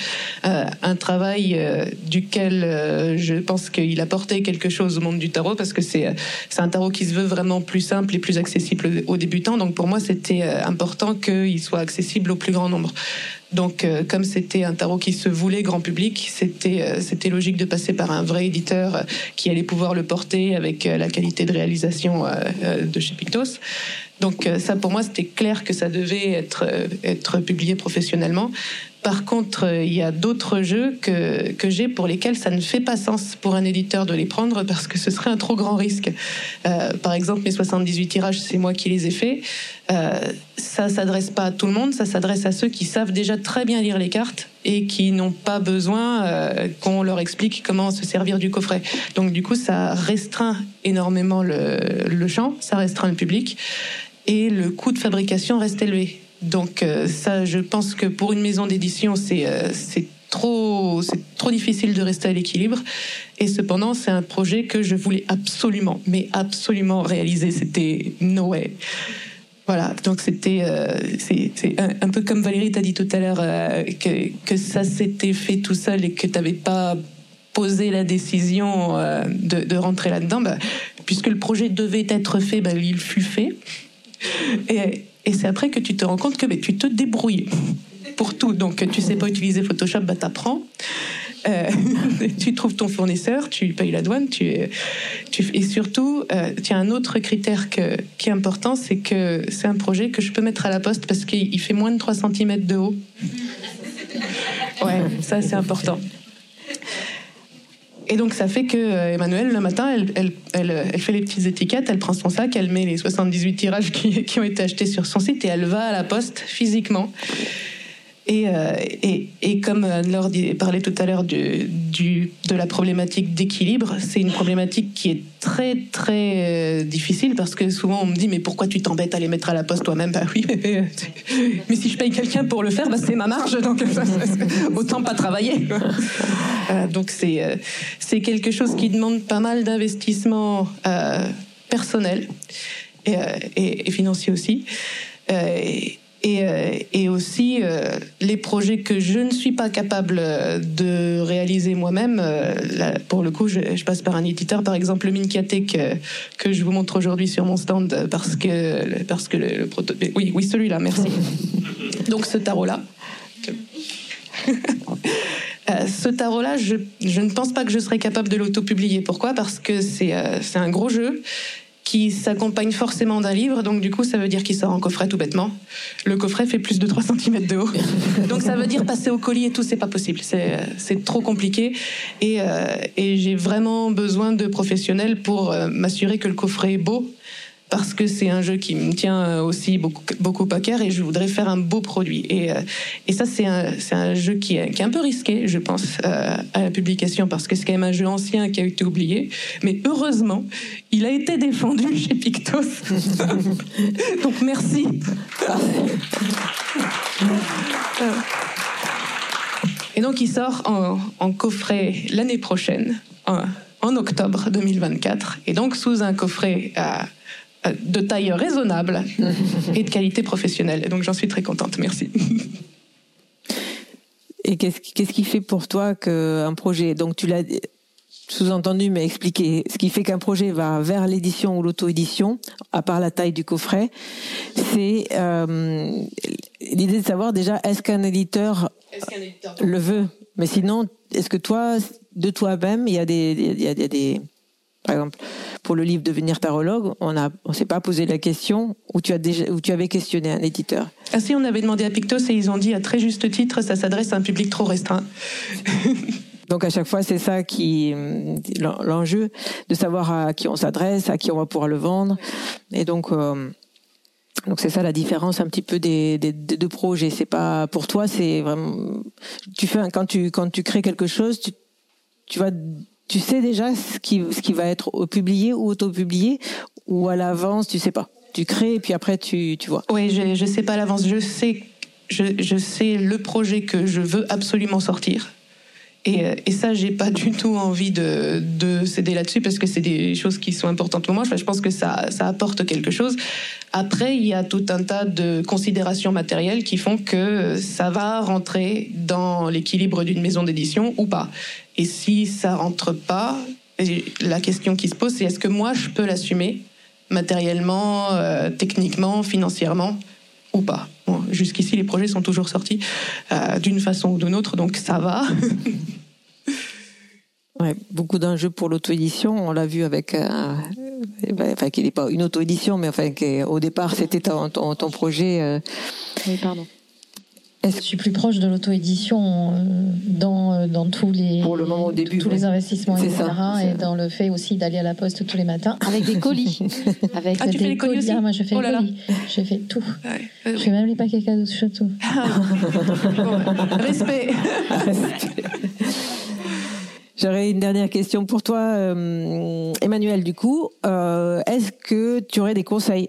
euh, un travail euh, duquel je pense qu'il apportait quelque chose au monde du tarot, parce que c'est un tarot qui se veut vraiment plus simple et plus accessible aux débutants. Donc pour moi, c'était important qu'il soit accessible au plus grand nombre. Donc, euh, comme c'était un tarot qui se voulait grand public, c'était euh, logique de passer par un vrai éditeur euh, qui allait pouvoir le porter avec la qualité de réalisation de chez Pictos. Donc, ça, pour moi, c'était clair que ça devait être être publié professionnellement. Par contre, il y a d'autres jeux que, que j'ai pour lesquels ça ne fait pas sens pour un éditeur de les prendre parce que ce serait un trop grand risque. Euh, par exemple, mes 78 tirages, c'est moi qui les ai faits. Euh, ça s'adresse pas à tout le monde, ça s'adresse à ceux qui savent déjà très bien lire les cartes et qui n'ont pas besoin euh, qu'on leur explique comment se servir du coffret. Donc du coup, ça restreint énormément le, le champ, ça restreint le public et le coût de fabrication reste élevé. Donc euh, ça, je pense que pour une maison d'édition, c'est euh, c'est trop c'est trop difficile de rester à l'équilibre. Et cependant, c'est un projet que je voulais absolument, mais absolument réaliser. C'était no way. Voilà, donc c'était euh, un, peu comme Valérie t'a dit tout à l'heure que, que ça s'était fait tout seul et que tu n'avais pas posé la décision de, de, rentrer là-dedans. Bah, puisque le projet devait être fait, bah, il fut fait. Et, et c'est après que tu te rends compte que mais, tu te débrouilles pour tout. Donc, tu sais pas utiliser Photoshop, bah, t'apprends. Euh, tu trouves ton fournisseur, tu payes la douane, tu, et surtout, euh, tu as un autre critère qui est important, c'est que c'est un projet que je peux mettre à la poste parce qu'il fait moins de 3 cm de haut. Ouais, ça c'est important. Et donc ça fait que euh, Emmanuel, le matin, elle, elle, fait les petites étiquettes, elle prend son sac, elle met les 78 tirages qui ont été achetés sur son site et elle va à la poste physiquement. Et, euh, et, et, comme Anne-Laure parlait tout à l'heure du, du, de la problématique d'équilibre, c'est une problématique qui est très très euh, difficile parce que souvent on me dit mais pourquoi tu t'embêtes à les mettre à la poste toi-même? Bah oui, mais, si je paye quelqu'un pour le faire, bah c'est ma marge, donc autant pas travailler. Euh, donc c'est euh, c'est quelque chose qui demande pas mal d'investissement euh, personnel et, et, financier aussi. Euh, et, aussi euh, les projets que je ne suis pas capable de réaliser moi-même. Euh, pour le coup, je, passe par un éditeur, par exemple le Minkiatek que, je vous montre aujourd'hui sur mon stand parce que parce que oui oui celui-là, merci. Donc ce tarot là. ce tarot-là, je, ne pense pas que je serais capable de l'auto-publier. Pourquoi? Parce que c'est c'est un gros jeu qui s'accompagne forcément d'un livre, donc du coup ça veut dire qu'il sort en coffret tout bêtement. Le coffret fait plus de 3 cm de haut, donc ça veut dire passer au colis et tout, c'est pas possible, c'est trop compliqué. Et, euh, et j'ai vraiment besoin de professionnels pour euh, m'assurer que le coffret est beau, parce que c'est un jeu qui me tient euh, aussi beaucoup, beaucoup à cœur et je voudrais faire un beau produit. Et, euh, et ça, c'est un, un, jeu qui est, qui est, un peu risqué, je pense, euh, à la publication parce que c'est quand même un jeu ancien qui a été oublié. Mais heureusement, il a été défendu chez Pictos. Donc merci. Et donc il sort en, coffret l'année prochaine, en, en, octobre 2024, et donc sous un coffret à de taille raisonnable et de qualité professionnelle. Et donc j'en suis très contente. Merci. Et qu'est-ce qui fait pour toi qu'un projet, donc tu l'as sous-entendu mais expliqué, ce qui fait qu'un projet va vers l'édition ou l'auto-édition, à part la taille du coffret, c'est euh, l'idée de savoir déjà est-ce qu'un éditeur, éditeur le veut, mais sinon est-ce que toi, de toi-même, il y a des, il y a des par exemple, pour le livre Devenir tarologue, on a, on s'est pas posé la question où tu as déjà, où tu avais questionné un éditeur. Ah si, on avait demandé à Pictos et ils ont dit à très juste titre, ça s'adresse à un public trop restreint. Donc à chaque fois, c'est ça qui l'enjeu de savoir à qui on s'adresse, à qui on va pouvoir le vendre, et donc. Euh, donc c'est ça la différence un petit peu des, des, des deux projets. C'est pas pour toi, c'est vraiment tu fais quand tu quand tu crées quelque chose, tu, tu vas tu sais déjà ce qui, va être publié ou auto-publié ou à l'avance, tu sais pas. Tu crées et puis après tu, tu vois. Oui, je, je sais pas à l'avance. Je sais, je, je sais le projet que je veux absolument sortir. Et, euh, et, ça, j'ai pas du tout envie de, de céder là-dessus parce que c'est des choses qui sont importantes pour moi. je pense que ça, ça apporte quelque chose. Après, il y a tout un tas de considérations matérielles qui font que ça va rentrer dans l'équilibre d'une maison d'édition ou pas. Et si ça rentre pas, la question qui se pose, c'est est-ce que moi je peux l'assumer matériellement, euh, techniquement, financièrement ou pas? Bon, Jusqu'ici, les projets sont toujours sortis euh, d'une façon ou d'une autre, donc ça va. ouais, beaucoup d'enjeux pour l'auto-édition. On l'a vu avec, euh, enfin, qui n'est pas une auto-édition, mais enfin, au départ, c'était ton, ton, ton, projet. Euh... Oui, pardon. Je suis plus proche de l'auto-édition euh, dans, euh, dans tous les pour le moment au début tous les investissements etc. Ça, et dans le fait aussi d'aller à la poste tous les matins avec des colis. Avec ah, des tu fais les colis, aussi ah, moi je fais oh les colis. Je fais tout. Ouais, je fais même les paquets cadeaux je tout respect, respect. J'aurais une dernière question pour toi, euh, Emmanuel. Du coup, euh, est-ce que tu aurais des conseils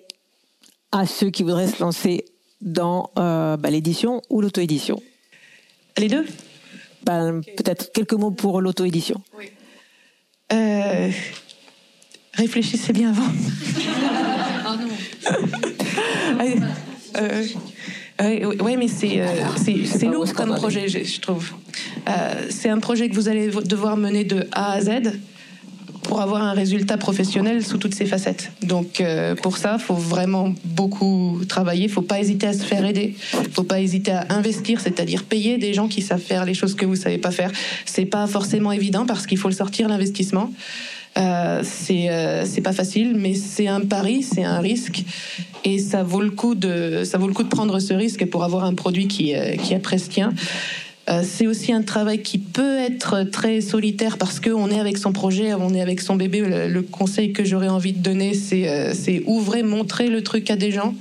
à ceux qui voudraient se lancer dans euh, bah, l'édition ou l'auto-édition Les deux? Ben, Peut-être quelques mots pour l'auto-édition. Oui. Euh, réfléchissez bien avant. oh non. euh, oui, mais c'est c'est lourd comme projet, je, trouve. c'est un projet que vous allez devoir mener de A à Z pour avoir un résultat professionnel sous toutes ses facettes. Donc euh, pour ça, faut vraiment beaucoup travailler. Faut pas hésiter à se faire aider. Faut pas hésiter à investir, c'est-à-dire payer des gens qui savent faire les choses que vous savez pas faire. C'est pas forcément évident parce qu'il faut le sortir l'investissement. Euh, euh, c'est pas facile, mais c'est un pari, c'est un risque, et ça vaut le coup de ça vaut le coup de prendre ce risque pour avoir un produit qui euh, qui après se. Euh, c'est aussi un travail qui peut être très solitaire parce qu'on est avec son projet, on est avec son bébé. Le, conseil que j'aurais envie de donner, c'est euh, ouvrir, montrer le truc à des gens.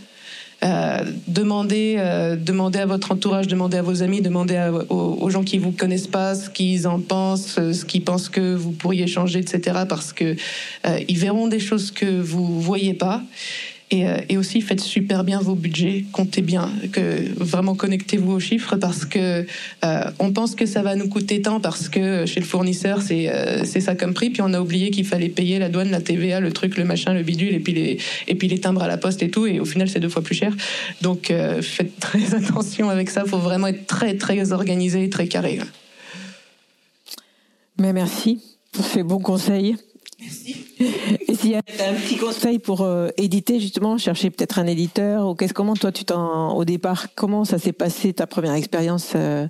Euh, demandez, euh, à votre entourage, demandez à vos amis, demandez aux, gens qui vous connaissent pas ce qu'ils en pensent, ce qu'ils pensent que vous pourriez changer, etc. Parce que euh, ils verront des choses que vous voyez pas. Et, euh, et, aussi, faites super bien vos budgets, comptez bien, que vraiment connectez-vous aux chiffres parce que euh, on pense que ça va nous coûter tant parce que chez le fournisseur c'est euh, ça comme prix, puis on a oublié qu'il fallait payer la douane, la TVA, le truc, le machin, le bidule, et puis les et puis les timbres à la poste et tout, et au final c'est deux fois plus cher. Donc faites très attention avec ça, faut vraiment être très très organisé et très carré. Mais merci pour ces bons conseils. Merci. Et s'il y a un petit conseil pour euh, éditer justement, chercher peut-être un éditeur ou qu'est-ce comment toi tu t'en au départ comment ça s'est passé ta première expérience euh,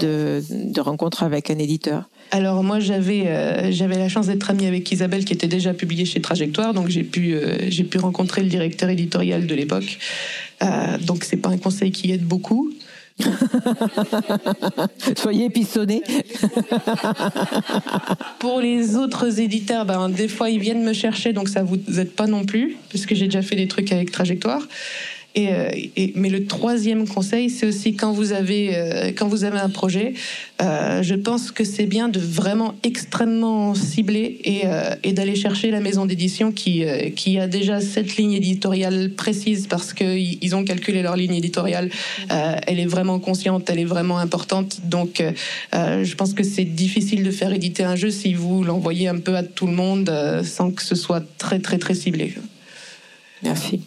de, de, rencontre avec un éditeur? Alors moi j'avais euh, j'avais la chance d'être amie avec Isabelle qui était déjà publiée chez Trajectoire. Donc j'ai pu euh, j'ai pu rencontrer le directeur éditorial de l'époque. Donc c'est pas un conseil qui aide beaucoup Soyez épissonnés. Pour les autres éditeurs, ben, des fois ils viennent me chercher, donc ça vous aide pas non plus, parce que j'ai déjà fait des trucs avec Trajectoire. Euh, mais le troisième conseil, c'est aussi quand vous avez euh, quand vous avez un projet, euh, je pense que c'est bien de vraiment extrêmement cibler et, d'aller chercher la maison d'édition qui qui a déjà cette ligne éditoriale précise parce que ils ont calculé leur ligne éditoriale. elle est vraiment consciente, elle est vraiment importante. Donc, je pense que c'est difficile de faire éditer un jeu si vous l'envoyez un peu à tout le monde sans que ce soit très très très ciblé. Merci.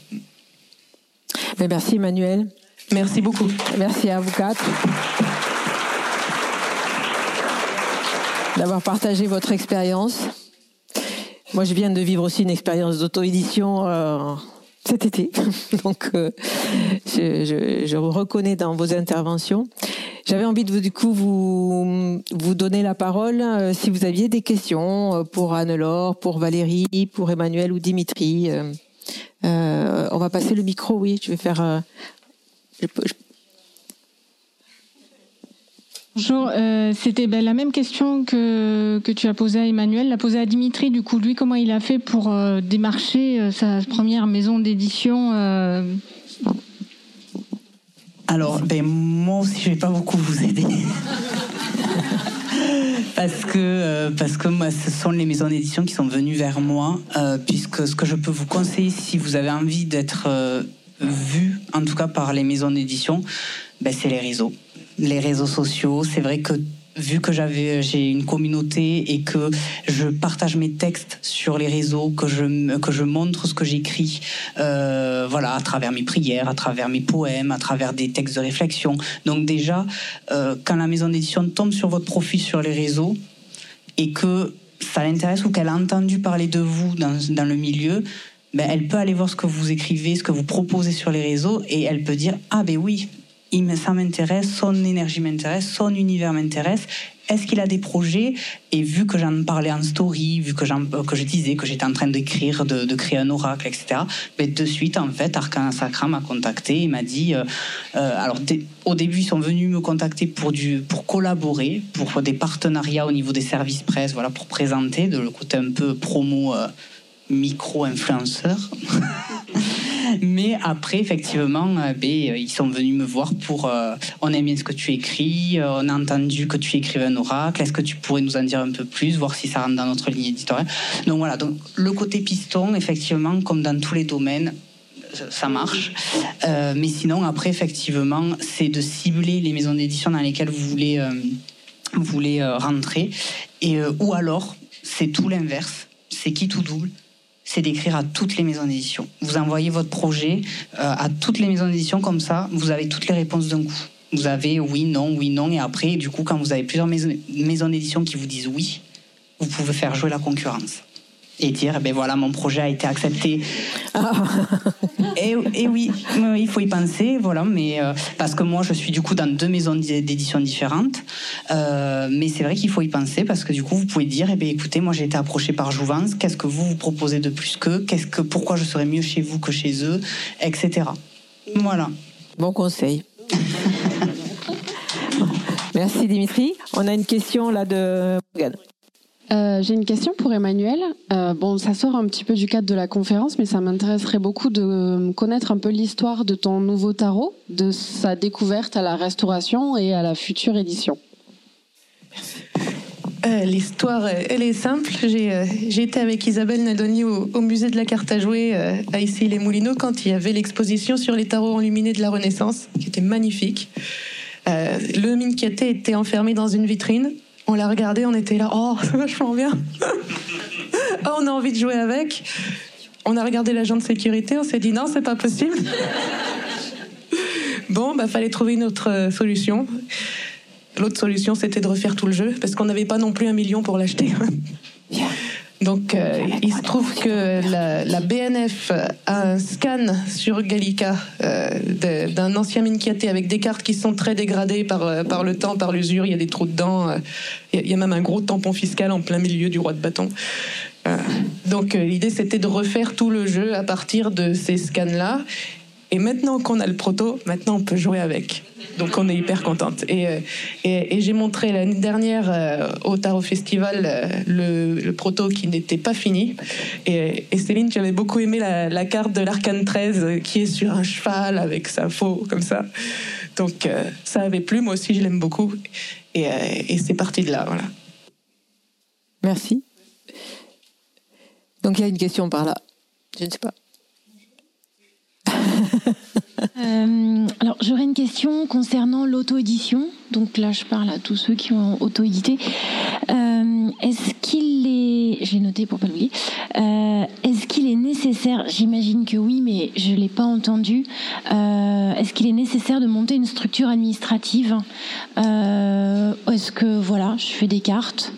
Mais merci Emmanuel. Merci beaucoup. Merci à vous quatre d'avoir partagé votre expérience. Moi, je viens de vivre aussi une expérience d'auto-édition euh, cet été, donc euh, je, je, je reconnais dans vos interventions. J'avais envie de du coup vous vous donner la parole euh, si vous aviez des questions pour Anne-Laure, pour Valérie, pour Emmanuel ou Dimitri. Euh, on va passer le micro, oui. Je vais faire. Bonjour, c'était ben, la même question que, que tu as posée à Emmanuel, la posée à Dimitri. Du coup, lui, comment il a fait pour démarcher sa première maison d'édition alors, ben, moi aussi, je vais pas beaucoup vous aider. parce que euh, parce que moi, ce sont les maisons d'édition qui sont venues vers moi, euh, puisque ce que je peux vous conseiller, si vous avez envie d'être euh, vu, en tout cas par les maisons d'édition, ben, c'est les réseaux, les réseaux sociaux. C'est vrai que vu que j'avais j'ai une communauté et que je partage mes textes sur les réseaux, que je que je montre ce que j'écris, euh, voilà, à travers mes prières, à travers mes poèmes, à travers des textes de réflexion. Donc déjà, euh, quand la maison d'édition tombe sur votre profil sur les réseaux et que ça l'intéresse ou qu'elle a entendu parler de vous dans, dans le milieu, ben, elle peut aller voir ce que vous écrivez, ce que vous proposez sur les réseaux, et elle peut dire ah ben oui, ça m'intéresse, son énergie m'intéresse, son univers m'intéresse. Est-ce qu'il a des projets? Et vu que j'en parlais en story, vu que, que je disais que j'étais en train d'écrire, de, créer un oracle, etc., ben de suite, en fait, Arcana Sacra m'a contacté et m'a dit... Euh, euh, alors, au début, ils sont venus me contacter pour, du, pour collaborer, pour des partenariats au niveau des services presse, voilà, pour présenter, de le côté un peu promo... Euh, micro-influenceur. Mais après, effectivement, euh, ben, euh, ils sont venus me voir pour euh, on aime bien ce que tu écris, on a entendu que tu écrivais un oracle, est-ce que tu pourrais nous en dire un peu plus, voir si ça rentre dans notre ligne éditoriale? Donc voilà, donc, le côté piston, effectivement, comme dans tous les domaines, ça marche. mais sinon, après, effectivement, c'est de cibler les maisons d'édition dans lesquelles vous voulez, vous voulez rentrer. Et, ou alors, c'est tout l'inverse. C'est qui tout double c'est d'écrire à toutes les maisons d'édition. Vous envoyez votre projet euh, à toutes les maisons d'édition comme ça, vous avez toutes les réponses d'un coup. Vous avez oui, non, oui, non, et après, du coup, quand vous avez plusieurs maisons, maisons d'édition qui vous disent oui, vous pouvez faire jouer la concurrence et dire ben voilà mon projet a été accepté ah. et, oui il faut y penser voilà mais euh, parce que moi je suis du coup dans deux maisons d'édition différentes euh, mais c'est vrai qu'il faut y penser parce que du coup vous pouvez dire eh ben écoutez moi j'ai été approché par Jouvence qu'est-ce que vous vous proposez de plus qu'eux qu'est-ce que pourquoi je serais mieux chez vous que chez eux etc voilà bon conseil Merci Dimitri. On a une question là de Morgane. Euh, j'ai une question pour Emmanuel. Euh, bon, ça sort un petit peu du cadre de la conférence, mais ça m'intéresserait beaucoup de connaître un peu l'histoire de ton nouveau tarot, de sa découverte à la restauration et à la future édition. Euh, l'histoire, elle est simple. J'ai été avec Isabelle Nadoni au, musée de la carte à jouer à Issy-les-Moulineaux quand il y avait l'exposition sur les tarots enluminés de la Renaissance, qui était magnifique. le Minkiaté était enfermé dans une vitrine on l'a regardé, on était là, oh, c'est vachement bien. oh, on a envie de jouer avec. On a regardé l'agent de sécurité, on s'est dit non, c'est pas possible. bon, bah fallait trouver une autre euh, solution. L'autre solution, c'était de refaire tout le jeu, parce qu'on n'avait pas non plus un million pour l'acheter. Donc, euh, il se trouve que la, BNF a un scan sur Gallica euh, d'un ancien Minkiaté avec des cartes qui sont très dégradées par, euh, par le temps, par l'usure. Il y a des trous dedans. il y a même un gros tampon fiscal en plein milieu du roi de bâton. donc, l'idée, c'était de refaire tout le jeu à partir de ces scans-là. Et maintenant qu'on a le proto, maintenant on peut jouer avec. Donc on est hyper contente. Et, euh, j'ai montré l'année dernière euh, au Tarot Festival euh, le, proto qui n'était pas fini. Et, Céline, tu avais beaucoup aimé la, carte de l'arcane 13 qui est sur un cheval avec sa faux comme ça. Donc ça avait plu, moi aussi je l'aime beaucoup. Et, et c'est parti de là, voilà. Merci. Donc il y a une question par là. Je ne sais pas. Euh, alors, j'aurais une question concernant l'auto-édition. Donc là, je parle à tous ceux qui ont auto-édité. Euh, est-ce qu'il est, j'ai noté pour pas l'oublier, euh, est-ce qu'il est nécessaire, j'imagine que oui, mais je l'ai pas entendu, est-ce qu'il est nécessaire de monter une structure administrative? Est-ce que, voilà, je fais des cartes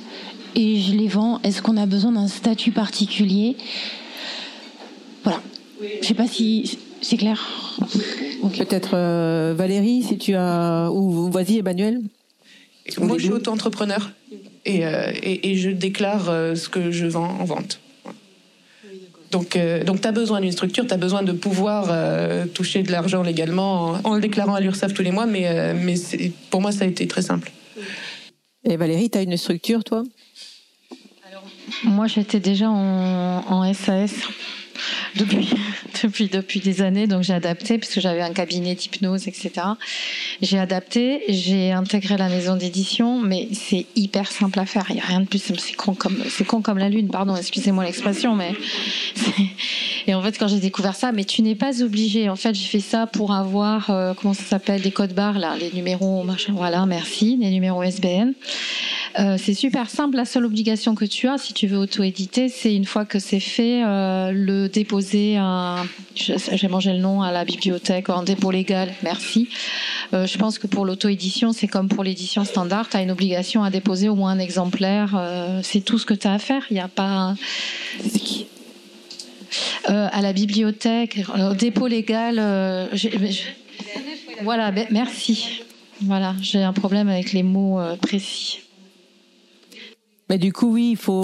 et je les vends? Est-ce qu'on a besoin d'un statut particulier? Voilà. Je sais pas si c'est clair. Peut-être euh, Valérie, si tu as. Ou vas-y, Emmanuel. Moi, je suis auto-entrepreneur et, euh, et, et, je déclare euh, ce que je vends en vente. Donc, donc tu as besoin d'une structure, tu as besoin de pouvoir toucher de l'argent légalement en, en, le déclarant à l'URSSAF tous les mois, mais, mais pour moi, ça a été très simple. Et Valérie, tu as une structure, toi? Alors, Moi, j'étais déjà en, en SAS depuis, depuis, depuis des années. Donc j'ai adapté puisque j'avais un cabinet d'hypnose, etc. J'ai adapté, j'ai intégré la maison d'édition, mais c'est hyper simple à faire. Il n'y a rien de plus. C'est con comme, c'est con comme la lune. Pardon, excusez-moi l'expression, mais et en fait quand j'ai découvert ça, mais tu n'es pas obligé. En fait, j'ai fait ça pour avoir euh, comment ça s'appelle des codes barres là, les numéros machin. Voilà, merci, les numéros SBN. Euh, c'est super simple. La seule obligation que tu as, si tu veux auto-éditer, c'est une fois que c'est fait, euh, le déposer. J'ai mangé le nom à la bibliothèque en dépôt légal. Merci. Euh, je pense que pour l'auto-édition, c'est comme pour l'édition standard. Tu as une obligation à déposer au moins un exemplaire. C'est tout ce que tu as à faire. Il n'y a pas. À la bibliothèque, au dépôt légal. Voilà, merci. Voilà, j'ai un problème avec les mots précis. Mais du coup, oui, il faut.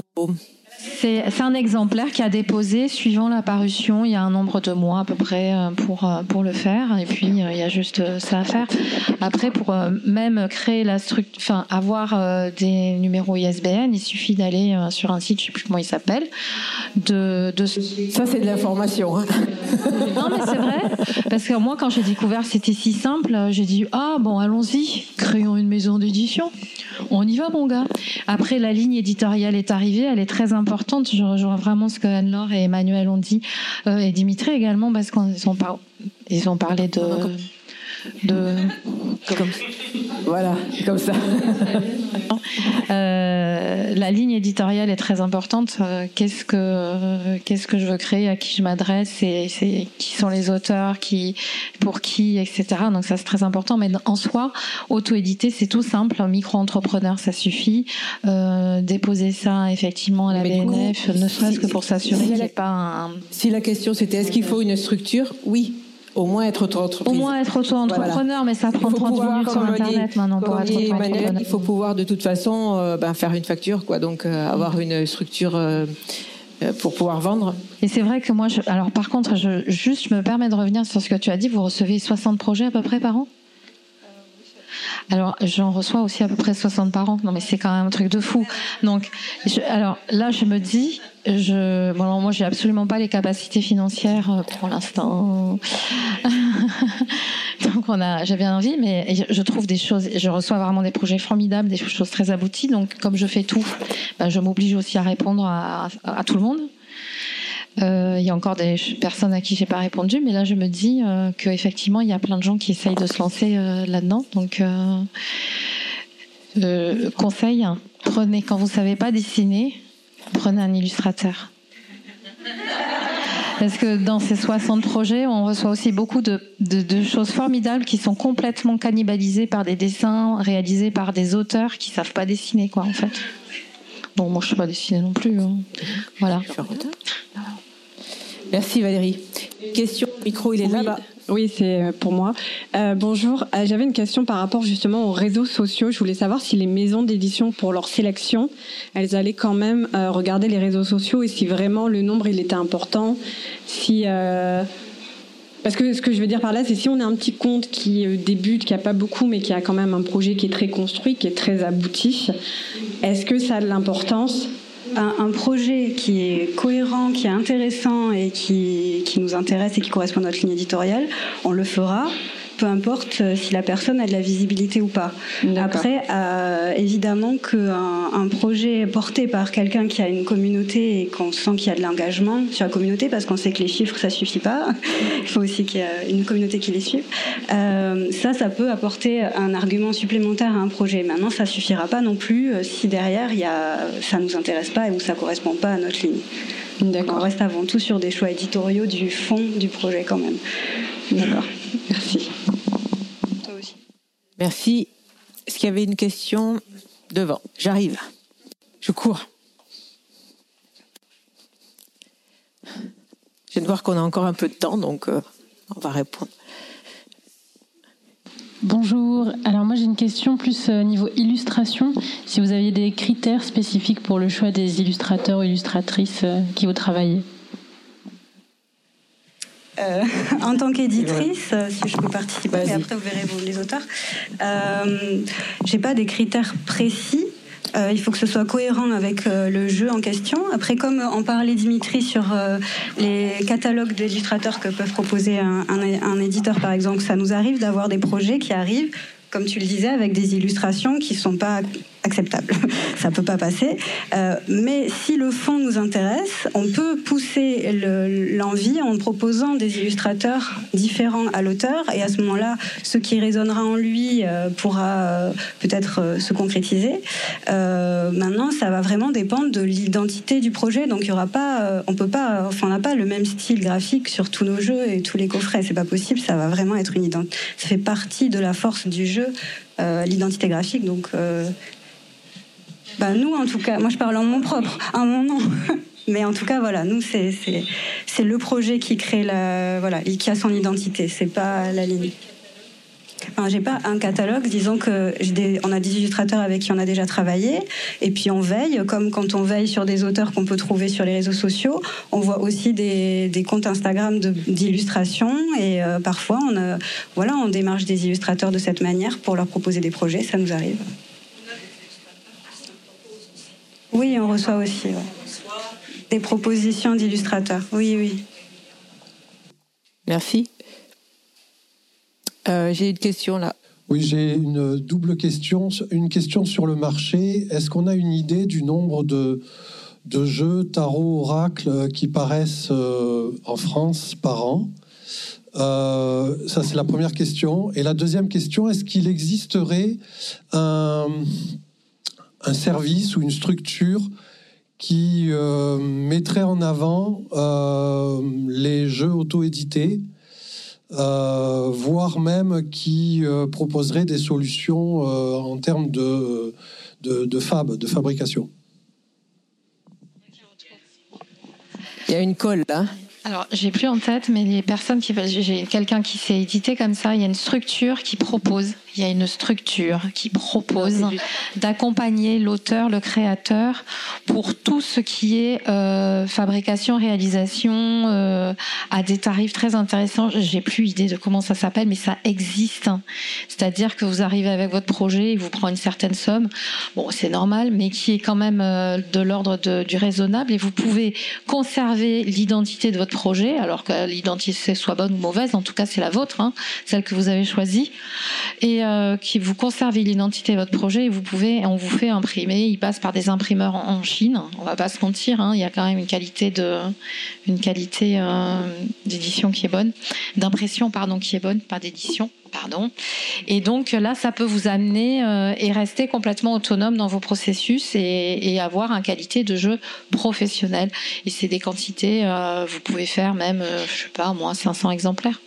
C'est un exemplaire qui a déposé suivant la parution. Il y a un nombre de mois à peu près euh, pour, euh, pour le faire. Et puis, euh, il y a juste ça à faire. Après, pour même créer la structure, enfin, avoir des numéros ISBN, il suffit d'aller sur un site, je ne sais plus comment il s'appelle. De, de... Ça, c'est de l'information. Hein. non, mais c'est vrai. Parce que moi, quand j'ai découvert c'était si simple, j'ai dit Ah, bon, allons-y, créons une maison d'édition. On y va, mon gars. Après, la ligne éditoriale est arrivée, elle est très importante. Je rejoins vraiment ce que Anne-Laure et Emmanuel ont dit, euh, et Dimitri également, parce qu'ils ont parlé de. De... Comme... Voilà, comme ça. Euh, la ligne éditoriale est très importante. Euh, qu'est-ce que qu'est-ce que je veux créer, à qui je m'adresse, et qui sont les auteurs, qui pour qui, etc. Donc ça c'est très important. Mais en soi, auto-éditer c'est tout simple. Un micro-entrepreneur ça suffit. Euh, déposer ça effectivement à la BNF, ne serait-ce que pour s'assurer qu'il n'y ait pas un. Si la question c'était est-ce qu'il faut une structure, oui. Au moins être auto-entrepreneur. Au moins être auto-entrepreneur, mais ça prend 30 minutes sur Internet maintenant pour être auto-entrepreneur. Il faut pouvoir de toute façon euh, ben, faire une facture, quoi. Donc euh, avoir une structure euh, pour pouvoir vendre. Et c'est vrai que moi, je, alors par contre, je, juste, je me permets de revenir sur ce que tu as dit. Vous recevez 60 projets à peu près par an? Alors, j'en reçois aussi à peu près 60 par an. Non, mais c'est quand même un truc de fou. Donc, alors là, je me dis, je, bon, moi, j'ai absolument pas les capacités financières euh, pour l'instant. donc, on a, j'avais envie, mais je trouve des choses, je reçois vraiment des projets formidables, des choses très abouties. Donc, comme je fais tout, ben, je m'oblige aussi à répondre à tout le monde. Euh, il y a encore des personnes à qui j'ai pas répondu, mais là je me dis euh, qu'effectivement il y a plein de gens qui essayent de se lancer euh, là-dedans. Donc conseil, prenez quand vous savez pas dessiner, prenez un illustrateur. Parce que dans ces 60 projets, on reçoit aussi beaucoup de, choses formidables qui sont complètement cannibalisées par des dessins réalisés par des auteurs qui savent pas dessiner, quoi, en fait. Bon, moi, je sais pas dessiner non plus. Hein. Voilà. Merci Valérie. Question, micro, il est là-bas. Oui, c'est euh, pour moi. Euh, bonjour, euh, j'avais une question par rapport justement aux réseaux sociaux. Je voulais savoir si les maisons d'édition, pour leur sélection, elles allaient quand même regarder les réseaux sociaux et si vraiment le nombre il était important. Si parce que ce que je veux dire par là, c'est si on a un petit compte qui débute, qui a pas beaucoup, mais qui a quand même un projet qui est très construit, qui est très abouti, est-ce que ça a de l'importance un, projet qui est cohérent, qui est intéressant et qui, nous intéresse et qui correspond à notre ligne éditoriale, on le fera peu importe euh, si la personne a de la visibilité ou pas. Après, euh, évidemment qu'un un projet porté par quelqu'un qui a une communauté et qu'on sent qu'il y a de l'engagement sur la communauté, parce qu'on sait que les chiffres, ça suffit pas, il faut aussi qu'il y ait une communauté qui les suive, euh, ça, ça peut apporter un argument supplémentaire à un projet. Maintenant, ça suffira pas non plus si derrière, y a, ça nous intéresse pas et ou ça correspond pas à notre ligne. On reste avant tout sur des choix éditoriaux du fond du projet quand même. D'accord. Merci. Toi aussi. Merci. Est-ce qu'il y avait une question devant? J'arrive. Je cours. Je viens de voir qu'on a encore un peu de temps, donc euh, on va répondre. Bonjour. Alors moi j'ai une question plus euh, niveau illustration. Si vous aviez des critères spécifiques pour le choix des illustrateurs ou illustratrices euh, qui vous travaillez? Euh, en tant qu'éditrice, si je peux participer, et après vous verrez vous, les auteurs, euh, j'ai pas des critères précis. Euh, il faut que ce soit cohérent avec euh, le jeu en question. Après, comme en parlait Dimitri sur euh, les catalogues d'illustrateurs que peuvent proposer un, un, un éditeur, par exemple, ça nous arrive d'avoir des projets qui arrivent, comme tu le disais, avec des illustrations qui sont pas acceptable. Ça peut pas passer. Euh, mais si le fond nous intéresse, on peut pousser l'envie en proposant des illustrateurs différents à l'auteur. Et à ce moment-là, ce qui résonnera en lui euh, pourra euh, peut-être se concrétiser. Maintenant, ça va vraiment dépendre de l'identité du projet. Donc, il y aura pas, on peut pas, enfin, n'a pas le même style graphique sur tous nos jeux et tous les coffrets. C'est pas possible. Ça va vraiment être une identité. Ça fait partie de la force du jeu, l'identité graphique. Donc bah, nous, en tout cas, moi je parle en mon propre, en mon nom. Mais en tout cas, voilà, nous, c'est, le projet qui crée la. Voilà, qui a son identité, c'est pas la ligne. Enfin, j'ai pas un catalogue, disons que on a des illustrateurs avec qui on a déjà travaillé, et puis on veille, comme quand on veille sur des auteurs qu'on peut trouver sur les réseaux sociaux, on voit aussi des, des comptes Instagram d'illustration, et euh, parfois on, a, voilà, on démarche des illustrateurs de cette manière pour leur proposer des projets, ça nous arrive. Oui, on reçoit aussi ouais. des propositions d'illustrateurs. Oui, oui. Merci. Euh, j'ai une question là. Oui, j'ai une double question. Une question sur le marché. Est-ce qu'on a une idée du nombre de, de jeux tarot oracle qui paraissent euh, en France par an? Euh, Ça, c'est la première question. Et la deuxième question, est-ce qu'il existerait un un service ou une structure qui euh, mettrait en avant euh, les jeux auto-édités, euh, voire même qui euh, proposerait des solutions euh, en termes de, de, de, fab, de fabrication. Il y a une colle là. Alors, j'ai plus en tête, mais les personnes qui veulent, j'ai quelqu'un qui s'est édité comme ça. Il y a une structure qui propose il y a une structure qui propose d'accompagner l'auteur, le créateur, pour tout ce qui est euh, fabrication, réalisation, euh, à des tarifs très intéressants. J'ai plus idée de comment ça s'appelle, mais ça existe. C'est-à-dire que vous arrivez avec votre projet, il vous prend une certaine somme. Bon, c'est normal, mais qui est quand même euh, de l'ordre du raisonnable, et vous pouvez conserver l'identité de votre projet, alors que l'identité soit bonne ou mauvaise, en tout cas c'est la vôtre, hein, celle que vous avez choisie. Et euh, qui vous conservez l'identité de votre projet et vous pouvez, on vous fait imprimer. Il passe par des imprimeurs en, Chine. On va pas se mentir, hein, il y a quand même une qualité de, qualité euh, d'édition qui est bonne, d'impression pardon qui est bonne, pas d'édition. Pardon. Et donc là, ça peut vous amener euh, et rester complètement autonome dans vos processus et, avoir un qualité de jeu professionnel. Et c'est des quantités, vous pouvez faire même, euh, je sais pas, moi, 500 exemplaires,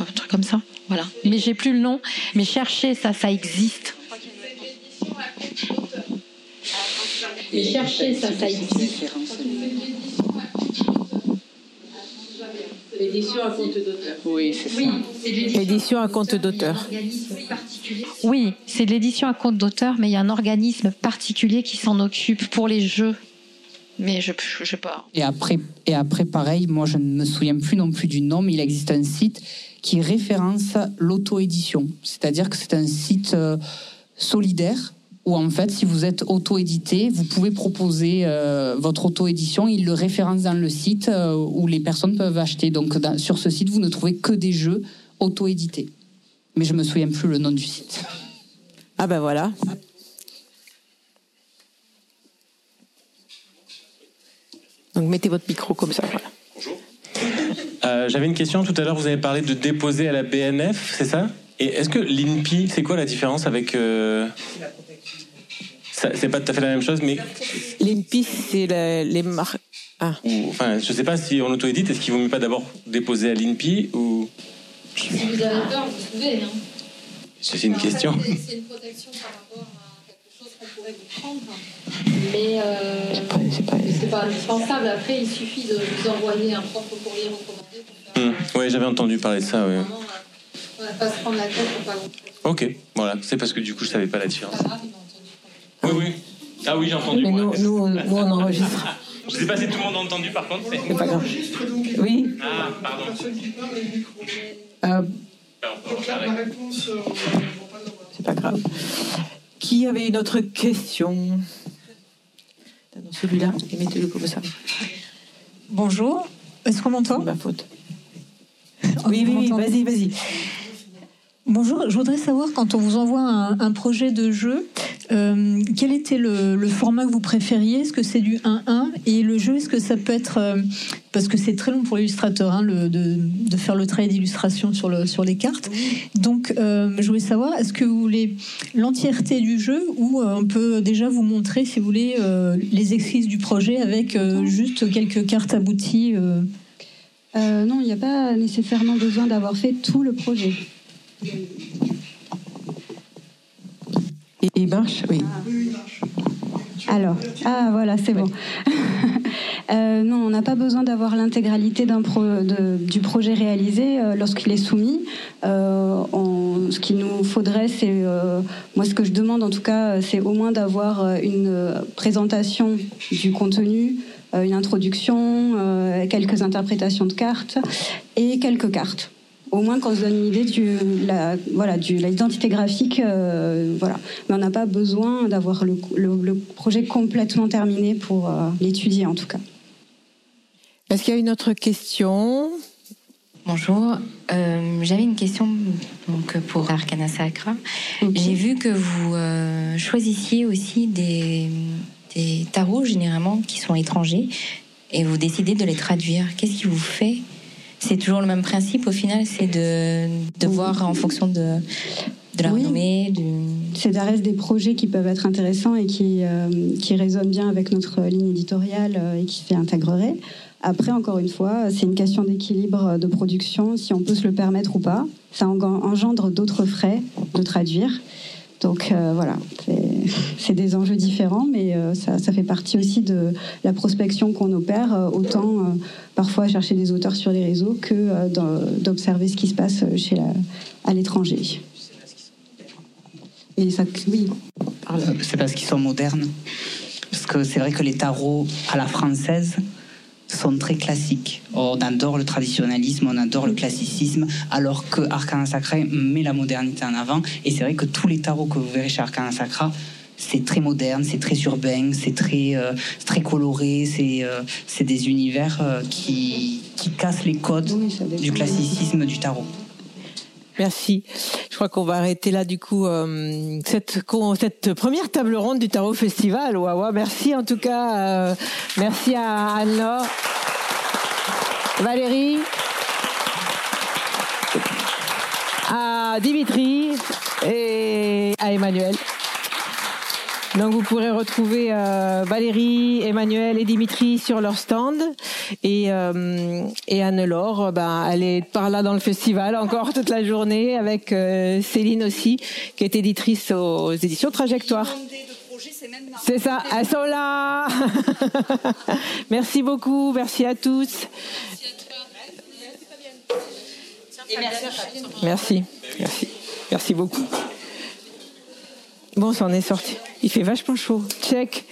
un truc comme ça. Voilà. Mais j'ai plus le nom. Mais cherchez ça, ça existe. Mais cherchez ça, ça existe. L'édition à compte d'auteur. Oui, c'est ça. l'édition à compte d'auteur. Oui, c'est de l'édition à compte d'auteur, mais il y a un organisme particulier qui s'en occupe pour les jeux. Mais je ne sais pas. Et après, et après, pareil, moi je ne me souviens plus non plus du nom, mais il existe un site qui référence l'auto-édition. C'est-à-dire que c'est un site euh, solidaire où en fait, si vous êtes auto-édité, vous pouvez proposer euh, votre auto-édition. Il le référence dans le site euh, où les personnes peuvent acheter. Donc sur ce site, vous ne trouvez que des jeux auto-édités. Mais je me souviens plus le nom du site. Ah ben voilà. Donc mettez votre micro comme ça. Voilà. Euh, J'avais une question tout à l'heure. Vous avez parlé de déposer à la BNF, c'est ça? Et est-ce que l'INPI, c'est quoi la différence avec euh... C'est pas tout à fait la même chose, mais l'INPI, c'est la, les marques. Ah. Ou, enfin, je sais pas si on auto-édite. Est-ce qu'il vaut mieux pas d'abord déposer à l'INPI ou Si vous avez peur, vous pouvez. Hein. C'est une question. C'est une protection par rapport à vous prendre. Mais euh, c'est pas, indispensable. Après, il suffit de vous envoyer un propre courrier recommandé. Hum. Ouais, j'avais entendu parler de ça, oui. On va pas se prendre la tête pour pas Ok, voilà. C'est parce que du coup, je savais pas la différence. Oui, oui. Ah oui, j'ai entendu. Mais nous, nous, on- nous, on enregistre. Je sais pas si tout le monde a entendu par contre. C'est pas grave. Oui. Ah, pardon. Euh, La réponse, c'est pas grave. Qui avait une autre question Dans celui-là, et mettez-le comme ça. Bonjour, est-ce qu'on m'entend? Ma faute. Oui, oui, oui, vas-y, vas-y. Bonjour, je voudrais savoir quand on vous envoie un, un projet de jeu, euh, quel était le, le format que vous préfériez? Est-ce que c'est du 1-1 Et le jeu, est-ce que ça peut être... euh, parce que c'est très long pour l'illustrateur hein, de, de faire le travail d'illustration sur, le, sur les cartes. Donc, euh, je voulais savoir, est-ce que vous voulez l'entièreté du jeu ou on peut déjà vous montrer, si vous voulez, les esquisses du projet avec juste quelques cartes abouties non, il n'y a pas nécessairement besoin d'avoir fait tout le projet. Il, il marche, oui. Alors, ah voilà, c'est bon. Euh, non, on n'a pas besoin d'avoir l'intégralité pro- du projet réalisé euh, lorsqu'il est soumis. Euh, on- ce qu'il nous faudrait, c'est, moi ce que je demande en tout cas, c'est au moins d'avoir une présentation du contenu, une introduction, quelques interprétations de cartes et quelques cartes. Au moins qu'on se donne une idée du la voilà du l'identité graphique euh, voilà mais on n'a pas besoin d'avoir le, le- le projet complètement terminé pour euh, l'étudier en tout cas. Est-ce qu'il y a une autre question? Bonjour, Euh, j'avais une question donc, pour Arcana Sacra. J'ai vu que vous euh, choisissiez aussi des, des tarots généralement qui sont étrangers et vous décidez de les traduire. Qu'est-ce qui vous fait C'est toujours le même principe au final, c'est de, de voir en fonction de, de la renommée, du... C'est ça reste des projets qui peuvent être intéressants et qui, euh, qui résonnent bien avec notre ligne éditoriale euh, et qui s'y intégreraient. Après, encore une fois, c'est une question d'équilibre de production, si on peut se le permettre ou pas. Ça en- engendre d'autres frais de traduire. Donc euh, voilà, c'est- c'est des enjeux différents, mais euh, ça, fait partie aussi de la prospection qu'on opère, euh, autant euh, parfois chercher des auteurs sur les réseaux que d'observer ce qui se passe chez à l'étranger. Et ça, oui. C'est parce qu'ils sont modernes. Parce que c'est vrai que les tarots à la française sont très classiques. On adore le traditionnalisme, on adore le classicisme, alors que Arcana Sacra met la modernité en avant. Et c'est vrai que tous les tarots que vous verrez chez Arcana Sacra, c'est très moderne, c'est très urbain, c'est très, euh, très coloré, c'est euh, c'est des univers euh, qui, qui cassent les codes du classicisme du tarot. Merci. Je crois qu'on va arrêter là du coup euh, cette, cette première table ronde du Tarot Festival. Waouh, merci en tout cas. euh, merci à Anne-Laure, Valérie, à Dimitri et à Emmanuel. Donc vous pourrez retrouver euh, Valérie, Emmanuel et Dimitri sur leur stand et, euh, et Anne-Laure, euh, ben, elle est par là dans le festival encore toute la journée avec euh, Céline aussi qui est éditrice aux éditions Trajectoire. C'est ça, elles sont là. merci beaucoup, merci à tous. Merci, merci, merci beaucoup. Bon, ça en est sorti. Il fait vachement chaud. Check.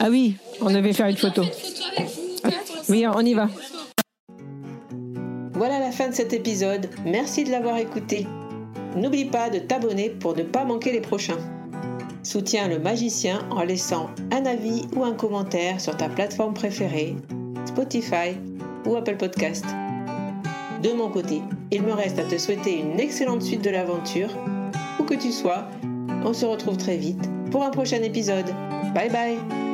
Ah oui, on devait faire une photo. Oui, on y va. Voilà la fin de cet épisode. Merci de l'avoir écouté. N'oublie pas de t'abonner pour ne pas manquer les prochains. Soutiens le magicien en laissant un avis ou un commentaire sur ta plateforme préférée, Spotify ou Apple Podcast. De mon côté, il me reste à te souhaiter une excellente suite de l'aventure. Où que tu sois, on se retrouve très vite pour un prochain épisode. Bye bye